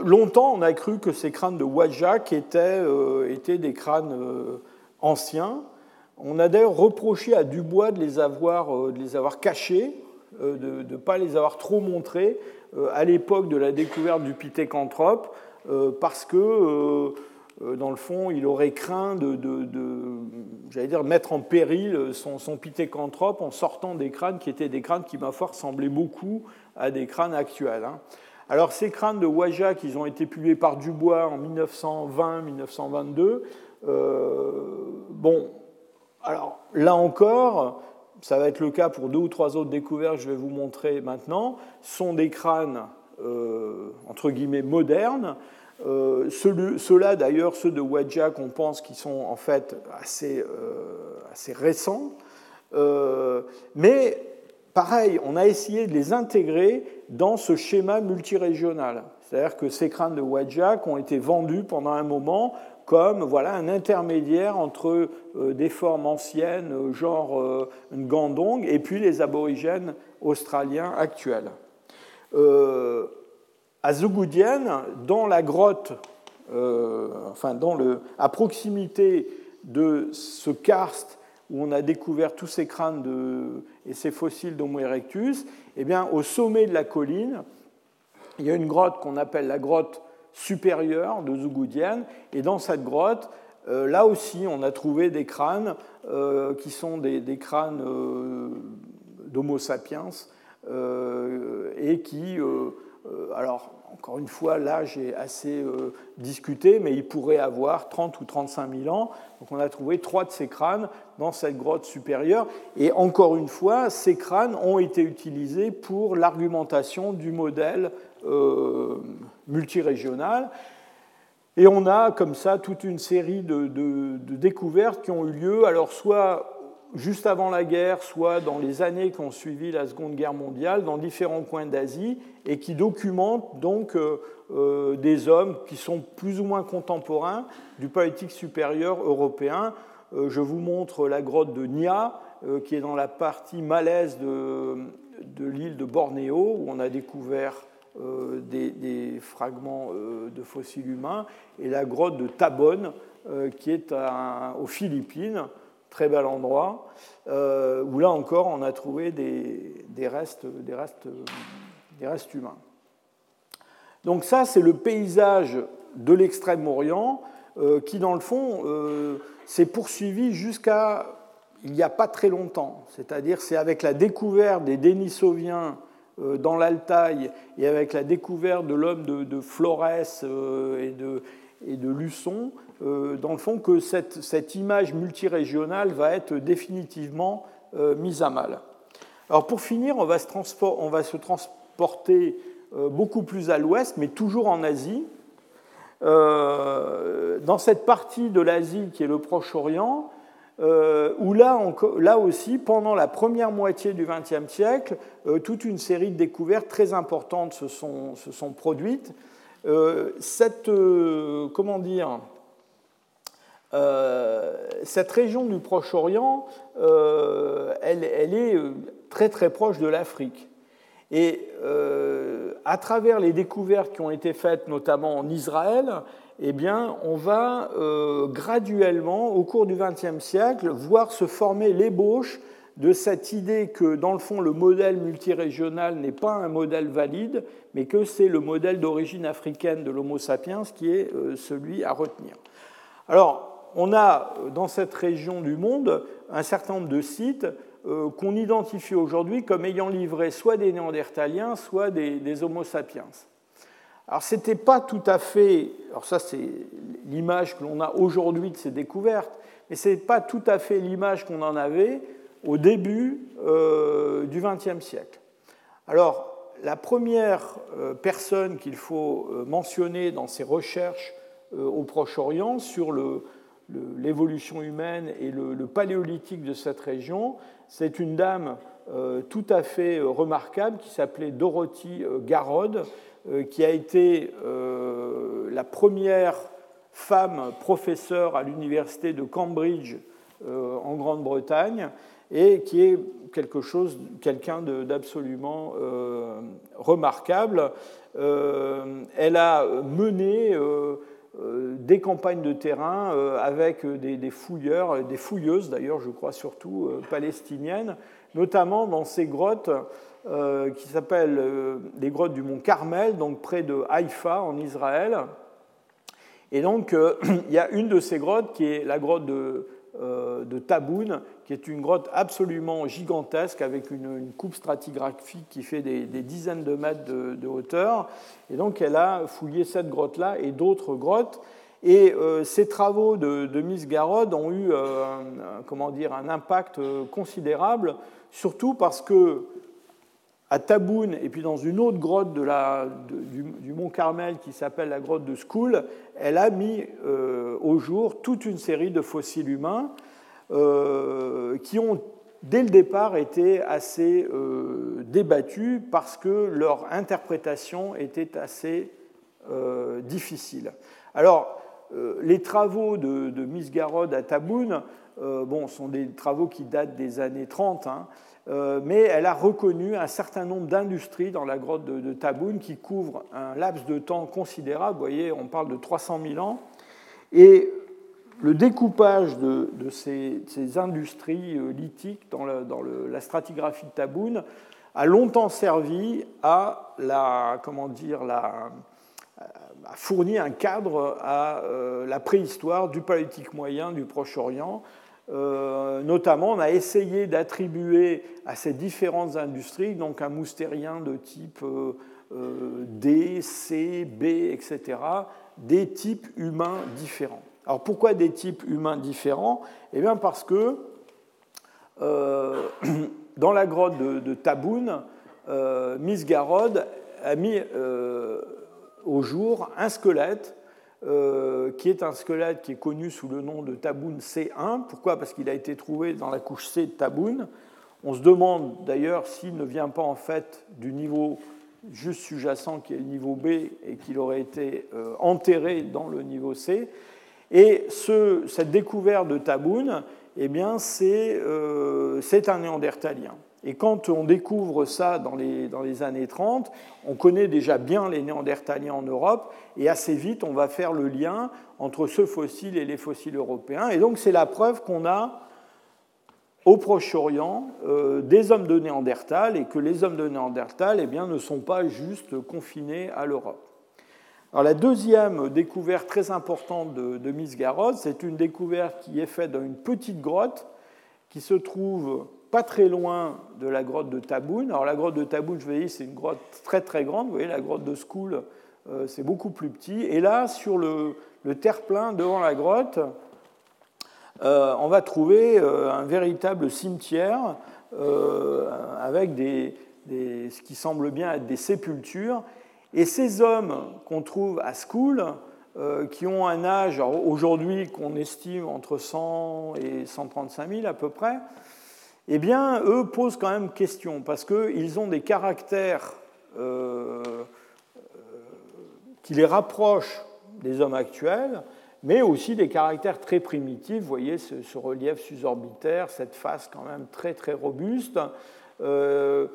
longtemps, on a cru que ces crânes de Wajak étaient, étaient des crânes anciens. On a d'ailleurs reproché à Dubois de les avoir, euh, de les avoir cachés, euh, de ne pas les avoir trop montrés euh, à l'époque de la découverte du pithécanthrope, parce que, dans le fond, il aurait craint de, j'allais dire, mettre en péril son, son, pithécanthrope en sortant des crânes qui étaient des crânes qui, ma foi, ressemblaient beaucoup à des crânes actuels. Hein. Alors, ces crânes de Wajak, ils ont été publiés par Dubois en 1920-1922. bon, alors là encore, ça va être le cas pour deux ou trois autres découvertes que je vais vous montrer maintenant, sont des crânes euh, entre guillemets modernes. Euh, Ceux-là d'ailleurs, ceux de Wadjak, on pense qu'ils sont en fait assez, euh, récents. Euh, mais pareil, on a essayé de les intégrer dans ce schéma multirégional. C'est-à-dire que ces crânes de Wadjak ont été vendus pendant un moment comme voilà, un intermédiaire entre euh, des formes anciennes, genre une gandong, et puis les aborigènes australiens actuels. À Zougoudienne, dans la grotte, enfin dans le, à proximité de ce karst où on a découvert tous ces crânes de, et ces fossiles d'Homo erectus, eh bien, au sommet de la colline, il y a une grotte qu'on appelle la grotte supérieure de Zougoudienne. Et dans cette grotte, euh, là aussi, on a trouvé des crânes euh, qui sont des, crânes euh, d'Homo sapiens et qui, alors encore une fois, l'âge est assez discuté, mais il pourrait avoir 30 ou 35 000 ans. Donc on a trouvé trois de ces crânes dans cette grotte supérieure. Et encore une fois, ces crânes ont été utilisés pour l'argumentation du modèle euh, multirégionale. Et on a comme ça toute une série de, découvertes qui ont eu lieu, alors soit juste avant la guerre, soit dans les années qui ont suivi la Seconde Guerre mondiale, dans différents coins d'Asie, et qui documentent donc euh, euh, des hommes qui sont plus ou moins contemporains du politique supérieur européen. je vous montre la grotte de Nia, qui est dans la partie malaise de, l'île de Bornéo, où on a découvert euh, des, fragments euh, de fossiles humains, et la grotte de Tabon, euh, qui est aux Philippines, très bel endroit, où là encore on a trouvé des, restes, humains. Donc ça, c'est le paysage de l'extrême-orient qui, dans le fond, s'est poursuivi jusqu'à il n'y a pas très longtemps. C'est-à-dire c'est avec la découverte des Denisoviens euh, dans l'Altaï et avec la découverte de l'homme de, Flores euh, et de, Luçon, euh, dans le fond, que cette, image multirégionale va être définitivement mise à mal. Alors pour finir, on va se, on va se transporter beaucoup plus à l'ouest, mais toujours en Asie. Dans cette partie de l'Asie qui est le Proche-Orient, euh, où là, là, aussi, pendant la première moitié du XXe siècle, euh, toute une série de découvertes très importantes se sont, se sont produites. Euh, cette, comment dire, cette région du Proche-Orient, elle, elle, est très très proche de l'Afrique. Et à travers les découvertes qui ont été faites, notamment en Israël, eh bien, on va euh, graduellement, au cours du XXe siècle, voir se former l'ébauche de cette idée que, dans le fond, le modèle multirégional n'est pas un modèle valide, mais que c'est le modèle d'origine africaine de l'Homo sapiens qui est euh, celui à retenir. Alors, on a dans cette région du monde un certain nombre de sites euh, qu'on identifie aujourd'hui comme ayant livré soit des néandertaliens, soit des, Homo sapiens. Alors, ce n'était pas tout à fait, alors ça c'est l'image que l'on a aujourd'hui de ces découvertes, mais ce n'est pas tout à fait l'image qu'on en avait au début euh, du XXe siècle. Alors, la première euh, personne qu'il faut euh, mentionner dans ces recherches au Proche-Orient sur l'évolution humaine et le, paléolithique de cette région, c'est une dame tout à fait remarquable qui s'appelait Dorothy Garrod, qui a été la première femme professeure à l'université de Cambridge en Grande-Bretagne et qui est quelque chose, quelqu'un d'absolument remarquable. elle a mené euh, des campagnes de terrain euh, avec des, fouilleurs, des fouilleuses d'ailleurs, je crois surtout euh, palestiniennes, notamment dans ces grottes qui s'appellent les grottes du mont Carmel, donc près de Haïfa en Israël. Et donc, il y a une de ces grottes qui est la grotte de, de Taboun, qui est une grotte absolument gigantesque avec une, coupe stratigraphique qui fait des, dizaines de mètres de, hauteur. Et donc elle a fouillé cette grotte-là et d'autres grottes. Et euh, ces travaux de, Miss Garrod ont eu euh, un, comment dire, un impact euh, considérable, surtout parce que à Taboun et puis dans une autre grotte de la, du, Mont Carmel qui s'appelle la grotte de School, elle a mis au jour toute une série de fossiles humains qui ont dès le départ été assez euh, débattus parce que leur interprétation était assez euh, difficile. Alors, les travaux de, de Miss Garrod à Taboun bon, sont des travaux qui datent des années 30, hein, mais elle a reconnu un certain nombre d'industries dans la grotte de, de, Taboun qui couvrent un laps de temps considérable. Vous voyez, on parle de 300 000 ans. Et le découpage de, ces, industries euh, lithiques dans, la stratigraphie de Taboun a longtemps servi à, la, comment dire, la, à fournir un cadre à euh, la préhistoire du paléolithique moyen du Proche-Orient. Euh, notamment, on a essayé d'attribuer à ces différentes industries donc un moustérien de type D, C, B, etc., des types humains différents. Alors pourquoi des types humains différents? Eh bien parce que euh, dans la grotte de, Taboun, euh, Miss Garrod a mis euh, au jour un squelette qui est un squelette qui est connu sous le nom de Taboun C1. Pourquoi? Parce qu'il a été trouvé dans la couche C de Taboun. On se demande d'ailleurs s'il ne vient pas en fait du niveau juste sous-jacent qui est le niveau B et qu'il aurait été enterré dans le niveau C. Et cette découverte de Taboun, eh euh, c'est un néandertalien. Et quand on découvre ça dans les, années 30, on connaît déjà bien les néandertaliens en Europe, et assez vite, on va faire le lien entre ce fossile et les fossiles européens. Et donc, c'est la preuve qu'on a au Proche-Orient euh, des hommes de Néandertal, et que les hommes de Néandertal eh ne sont pas juste confinés à l'Europe. Alors, la deuxième découverte très importante de, de Miss Garrod, c'est une découverte qui est faite dans une petite grotte qui se trouve pas très loin de la grotte de Taboun. Alors la grotte de Taboun, je vous dis, c'est une grotte très très grande. Vous voyez, la grotte de School, euh, c'est beaucoup plus petit. Et là, sur le, terre-plein devant la grotte, euh, on va trouver euh, un véritable cimetière avec des, ce qui semble bien être des sépultures. Et ces hommes qu'on trouve à School, euh, qui ont un âge aujourd'hui qu'on estime entre 100 et 135 000 à peu près, eh bien, eux posent quand même question, parce qu'ils ont des caractères euh, qui les rapprochent des hommes actuels, mais aussi des caractères très primitifs. Vous voyez ce, relief susorbitaire, cette face quand même très très robuste. Euh,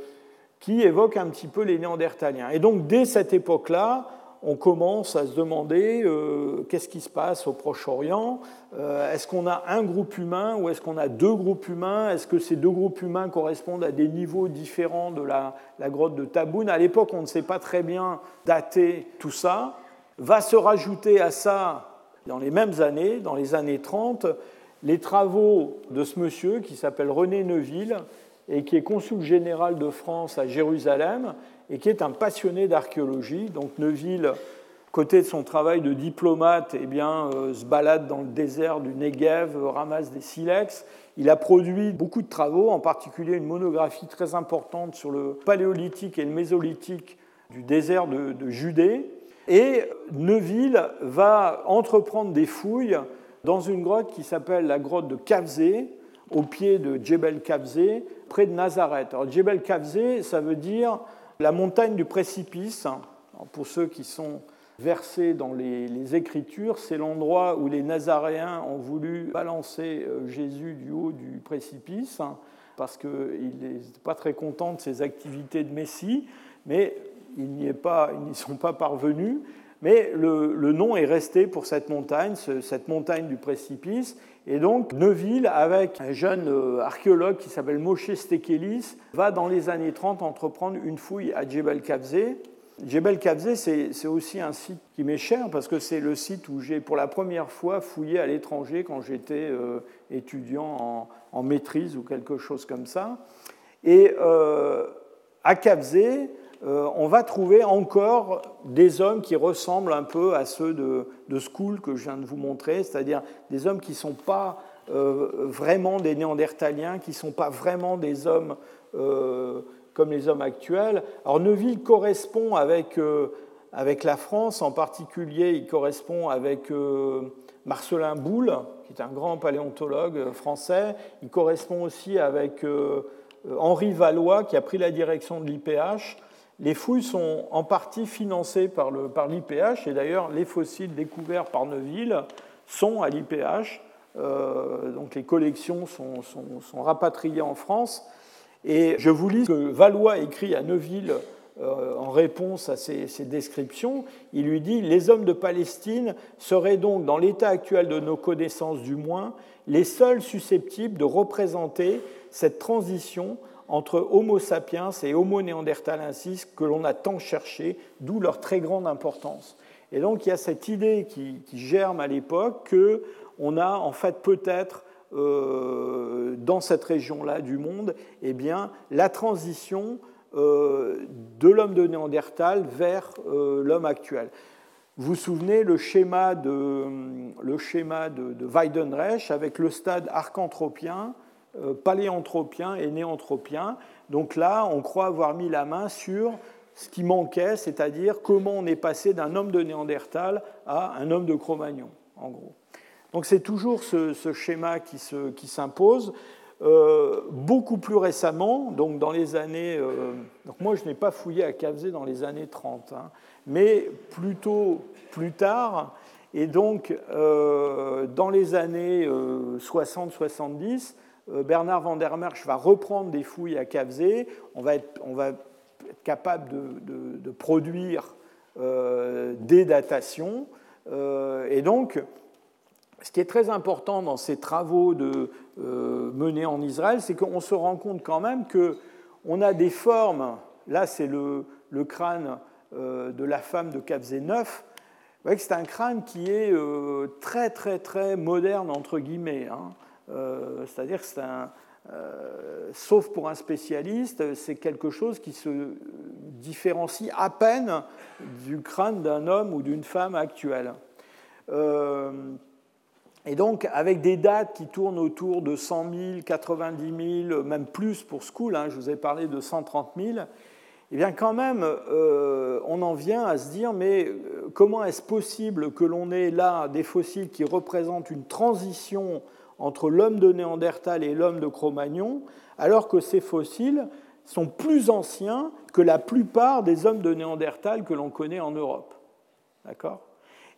qui évoque un petit peu les Néandertaliens. Et donc dès cette époque-là, on commence à se demander euh, qu'est-ce qui se passe au Proche-Orient? Euh, est-ce qu'on a un groupe humain ou est-ce qu'on a deux groupes humains? Est-ce que ces deux groupes humains correspondent à des niveaux différents de la, grotte de Taboun À l'époque, on ne sait pas très bien dater tout ça. Va se rajouter à ça, dans les mêmes années, dans les années 30, les travaux de ce monsieur qui s'appelle René Neuville, et qui est consul général de France à Jérusalem et qui est un passionné d'archéologie. Donc Neuville, côté de son travail de diplomate, eh bien, euh, se balade dans le désert du Negev, ramasse des silex. Il a produit beaucoup de travaux, en particulier une monographie très importante sur le paléolithique et le mésolithique du désert de, de Judée. Et Neuville va entreprendre des fouilles dans une grotte qui s'appelle la grotte de Kavzé, au pied de Djebel Kavzé, près de Nazareth. Alors, Djebel Kavze, ça veut dire la montagne du précipice. pour ceux qui sont versés dans les, Écritures, c'est l'endroit où les Nazaréens ont voulu balancer euh, Jésus du haut du précipice, hein, parce qu'ils n'étaient pas très contents de ses activités de Messie, mais ils n'y sont pas parvenus. Mais le, nom est resté pour cette montagne, cette montagne du précipice. Et donc, Neuville, avec un jeune euh, archéologue qui s'appelle Moshe Stekelis, va dans les années 30 entreprendre une fouille à Djebel Kavze. Djebel Kavze, c'est aussi un site qui m'est cher parce que c'est le site où j'ai pour la première fois fouillé à l'étranger quand j'étais euh, étudiant en, maîtrise ou quelque chose comme ça. Et euh, à Kavze, euh, on va trouver encore des hommes qui ressemblent un peu à ceux de, School que je viens de vous montrer, c'est-à-dire des hommes qui ne sont pas euh, vraiment des néandertaliens, qui ne sont pas vraiment des hommes euh, comme les hommes actuels. Alors Neuville correspond avec, avec la France, en particulier il correspond avec Marcelin Boulle, qui est un grand paléontologue français, il correspond aussi avec Henri Valois, qui a pris la direction de l'IPH, les fouilles sont en partie financées par l'IPH, et d'ailleurs les fossiles découverts par Neuville sont à l'IPH, euh, donc les collections sont, rapatriées en France. Et je vous lis ce que Valois écrit à Neuville euh, en réponse à ces, descriptions. Il lui dit Les hommes de Palestine seraient donc, dans l'état actuel de nos connaissances du moins, les seuls susceptibles de représenter cette transition entre Homo sapiens et Homo neanderthalensis que l'on a tant cherché, d'où leur très grande importance. Et donc il y a cette idée qui, germe à l'époque qu'on a en fait peut-être euh, dans cette région-là du monde eh bien, la transition euh, de l'homme de Néandertal vers euh, l'homme actuel. Vous vous souvenez le schéma de, le schéma de, de Weidenreich avec le stade archanthropien paléanthropien et néanthropien. Donc là, on croit avoir mis la main sur ce qui manquait, c'est-à-dire comment on est passé d'un homme de Néandertal à un homme de Cro-Magnon, en gros. Donc c'est toujours ce, schéma qui s'impose. Euh, beaucoup plus récemment, donc dans les années. Euh, donc moi, je n'ai pas fouillé à Cavzé dans les années 30, hein, mais plutôt plus tard. Et donc, dans les années 60-70, euh, Bernard van der Merch va reprendre des fouilles à Cavzé, on va être, capable de, produire euh, des datations. Euh, et donc, ce qui est très important dans ces travaux de, menés en Israël, c'est qu'on se rend compte quand même qu'on a des formes, là c'est le, crâne de la femme de Cavzé 9, c'est un crâne qui est très très très moderne entre guillemets. Hein. Euh, c'est-à-dire que c'est un, euh, sauf pour un spécialiste, c'est quelque chose qui se différencie à peine du crâne d'un homme ou d'une femme actuelle. Euh, et donc, avec des dates qui tournent autour de 100 000, 90 000, même plus pour School, hein, je vous ai parlé de 130 000, eh bien quand même, on en vient à se dire, mais comment est-ce possible que l'on ait là des fossiles qui représentent une transition entre l'homme de Néandertal et l'homme de Cro-Magnon, alors que ces fossiles sont plus anciens que la plupart des hommes de Néandertal que l'on connaît en Europe. D'accord?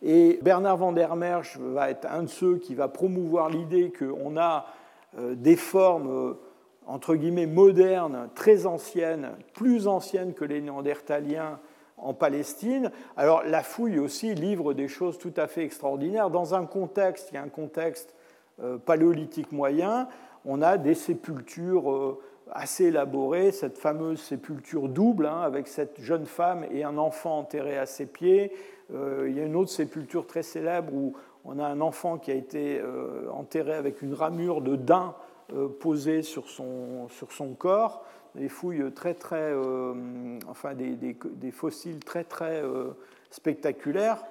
Et Bernard van der Merch va être un de ceux qui va promouvoir l'idée qu'on a euh, des formes, euh, entre guillemets, modernes, très anciennes, plus anciennes que les Néandertaliens en Palestine. Alors la fouille aussi livre des choses tout à fait extraordinaires dans un contexte, il y a un contexte paléolithique moyen, on a des sépultures euh, assez élaborées, cette fameuse sépulture double, hein, avec cette jeune femme et un enfant enterré à ses pieds. Euh, il y a une autre sépulture très célèbre où on a un enfant qui a été enterré avec une ramure de daim posée sur son, sur son corps. Des fouilles très, très. enfin, des, des, fossiles très, très spectaculaires.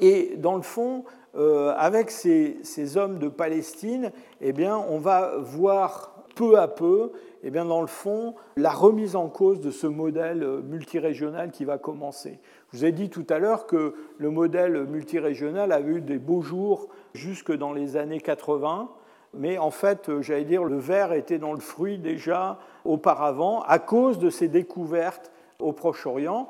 Et dans le fond, euh, avec ces, hommes de Palestine, eh bien, on va voir peu à peu, eh bien, dans le fond, la remise en cause de ce modèle multirégional qui va commencer. Je vous ai dit tout à l'heure que le modèle multirégional a eu des beaux jours jusque dans les années 80. mais en fait, j'allais dire, le verre était dans le fruit déjà auparavant à cause de ces découvertes au Proche-Orient.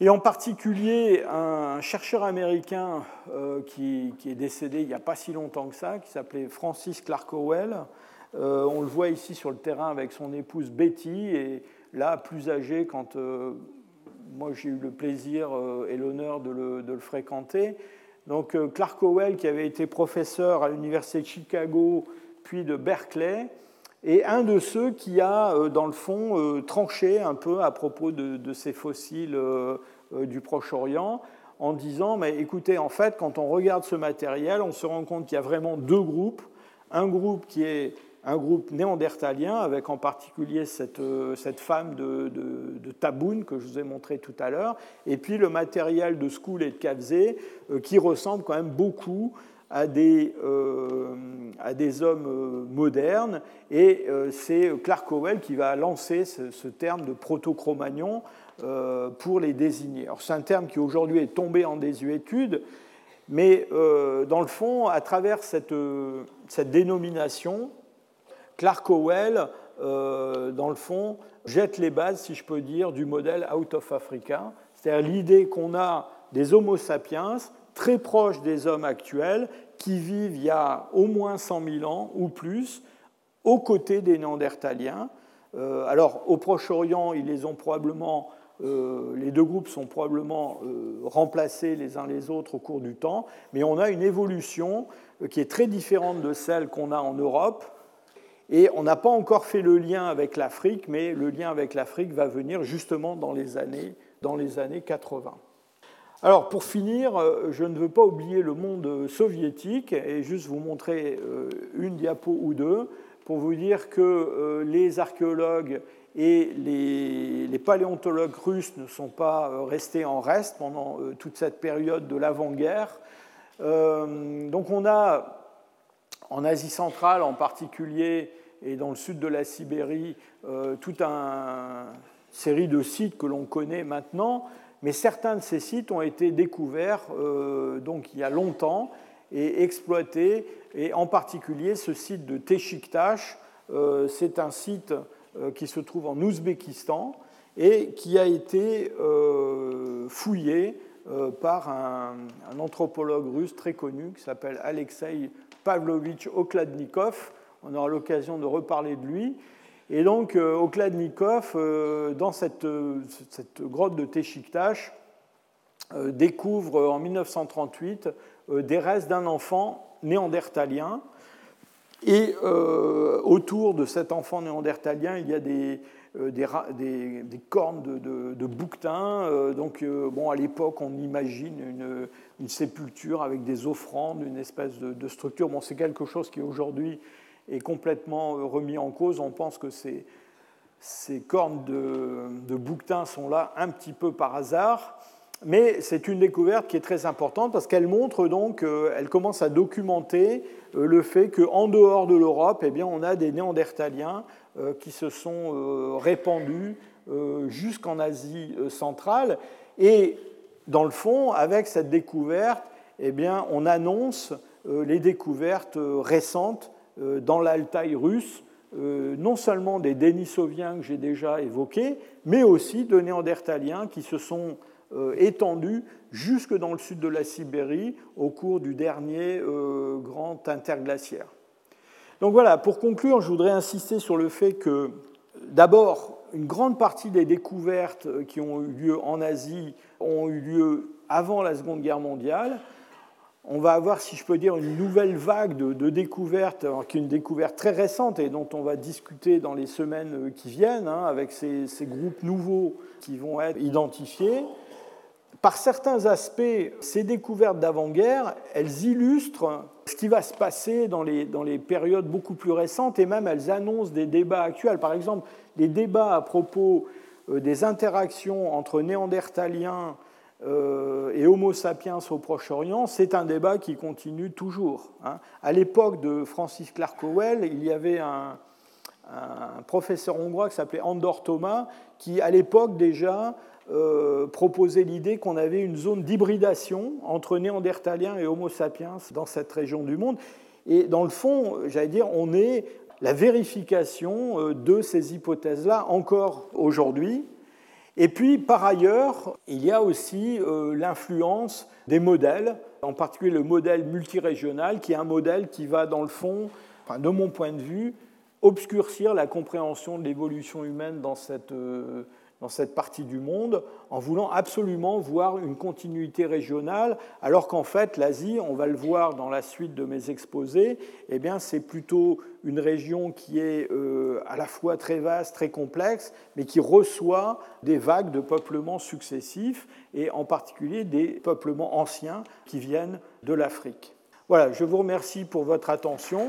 Et en particulier, un chercheur américain euh, qui, est décédé il n'y a pas si longtemps que ça, qui s'appelait Francis Clark Howell. Euh, on le voit ici sur le terrain avec son épouse Betty, et là, plus âgé, quand euh, moi j'ai eu le plaisir et l'honneur de le, fréquenter. Donc Clark Howell, qui avait été professeur à l'Université de Chicago, puis de Berkeley, et un de ceux qui a, euh, dans le fond, euh, tranché un peu à propos de, ces fossiles euh, du Proche-Orient, en disant, mais écoutez, en fait, quand on regarde ce matériel, on se rend compte qu'il y a vraiment deux groupes. Un groupe qui est un groupe néandertalien, avec en particulier cette, cette femme de, de, Taboun que je vous ai montré tout à l'heure, et puis le matériel de School et de Kavzé, qui ressemble quand même beaucoup à des, euh, à des hommes euh, modernes. Et euh, c'est Clark Howell qui va lancer ce, terme de proto-Cro-Magnon pour les désigner. c'est un terme qui aujourd'hui est tombé en désuétude, mais dans le fond, à travers cette, cette dénomination, Clark Howell, dans le fond, jette les bases, si je peux dire, du modèle Out of Africa, c'est-à-dire l'idée qu'on a des Homo sapiens très proches des hommes actuels qui vivent il y a au moins 100 000 ans ou plus aux côtés des Néandertaliens. Euh, alors, au Proche-Orient, ils les ont probablement, euh, les deux groupes sont probablement euh, remplacés les uns les autres au cours du temps, mais on a une évolution qui est très différente de celle qu'on a en Europe. Et on n'a pas encore fait le lien avec l'Afrique, mais le lien avec l'Afrique va venir justement dans les années, dans les années 80. Alors pour finir, euh, je ne veux pas oublier le monde soviétique et juste vous montrer euh, une diapo ou deux pour vous dire que euh, les archéologues et les, paléontologues russes ne sont pas restés en reste pendant toute cette période de l'avant-guerre. donc on a en Asie centrale en particulier et dans le sud de la Sibérie toute une série de sites que l'on connaît maintenant mais certains de ces sites ont été découverts euh, donc il y a longtemps et exploités, et en particulier ce site de Teshiktash, euh, c'est un site euh, qui se trouve en Ouzbékistan et qui a été fouillé par un, anthropologue russe très connu qui s'appelle Alexei Pavlovitch Okladnikov. On aura l'occasion de reparler de lui. Et donc, euh, Okladnikov, euh, dans cette, cette, grotte de Teshiktash, euh, découvre en 1938 des restes d'un enfant néandertalien. Et autour de cet enfant néandertalien, il y a des, cornes de, de, bouquetin. donc, bon, à l'époque, on imagine une, sépulture avec des offrandes, une espèce de, structure. Bon, c'est quelque chose qui aujourd'hui est complètement euh, remis en cause. On pense que ces, cornes de, bouquetin sont là un petit peu par hasard, mais c'est une découverte qui est très importante parce qu'elle montre donc, euh, elle commence à documenter euh, le fait qu'en dehors de l'Europe, eh bien, on a des néandertaliens qui se sont répandus jusqu'en Asie centrale. Et dans le fond, avec cette découverte, eh bien, on annonce les découvertes récentes euh, dans l'Altaï russe, euh, non seulement des Denisoviens que j'ai déjà évoqués, mais aussi de Néandertaliens qui se sont euh, étendus jusque dans le sud de la Sibérie au cours du dernier grand interglaciaire. Donc voilà, pour conclure, je voudrais insister sur le fait que, d'abord, une grande partie des découvertes qui ont eu lieu en Asie ont eu lieu avant la Seconde Guerre mondiale, on va avoir, si je peux dire, une nouvelle vague de, découvertes, qui est une découverte très récente et dont on va discuter dans les semaines qui viennent, hein, avec ces, groupes nouveaux qui vont être identifiés. Par certains aspects, ces découvertes d'avant-guerre, elles illustrent ce qui va se passer dans les, dans les périodes beaucoup plus récentes et même elles annoncent des débats actuels. Par exemple, les débats à propos euh, des interactions entre néandertaliens et Homo sapiens au Proche-Orient, c'est un débat qui continue toujours. Hein. À l'époque de Francis Clark Howell, il y avait un, professeur hongrois qui s'appelait Andor Thomas, qui à l'époque déjà euh, proposait l'idée qu'on avait une zone d'hybridation entre Néandertaliens et Homo sapiens dans cette région du monde. Et dans le fond, j'allais dire, on est la vérification euh, de ces hypothèses-là encore aujourd'hui. Et puis, par ailleurs, il y a aussi euh, l'influence des modèles, en particulier le modèle multirégional, qui est un modèle qui va, dans le fond, de mon point de vue, obscurcir la compréhension de l'évolution humaine dans cette, euh, dans cette partie du monde en voulant absolument voir une continuité régionale, alors qu'en fait l'Asie, on va le voir dans la suite de mes exposés, eh bien c'est plutôt une région qui est euh, à la fois très vaste, très complexe, mais qui reçoit des vagues de peuplements successifs et en particulier des peuplements anciens qui viennent de l'Afrique. Voilà, je vous remercie pour votre attention.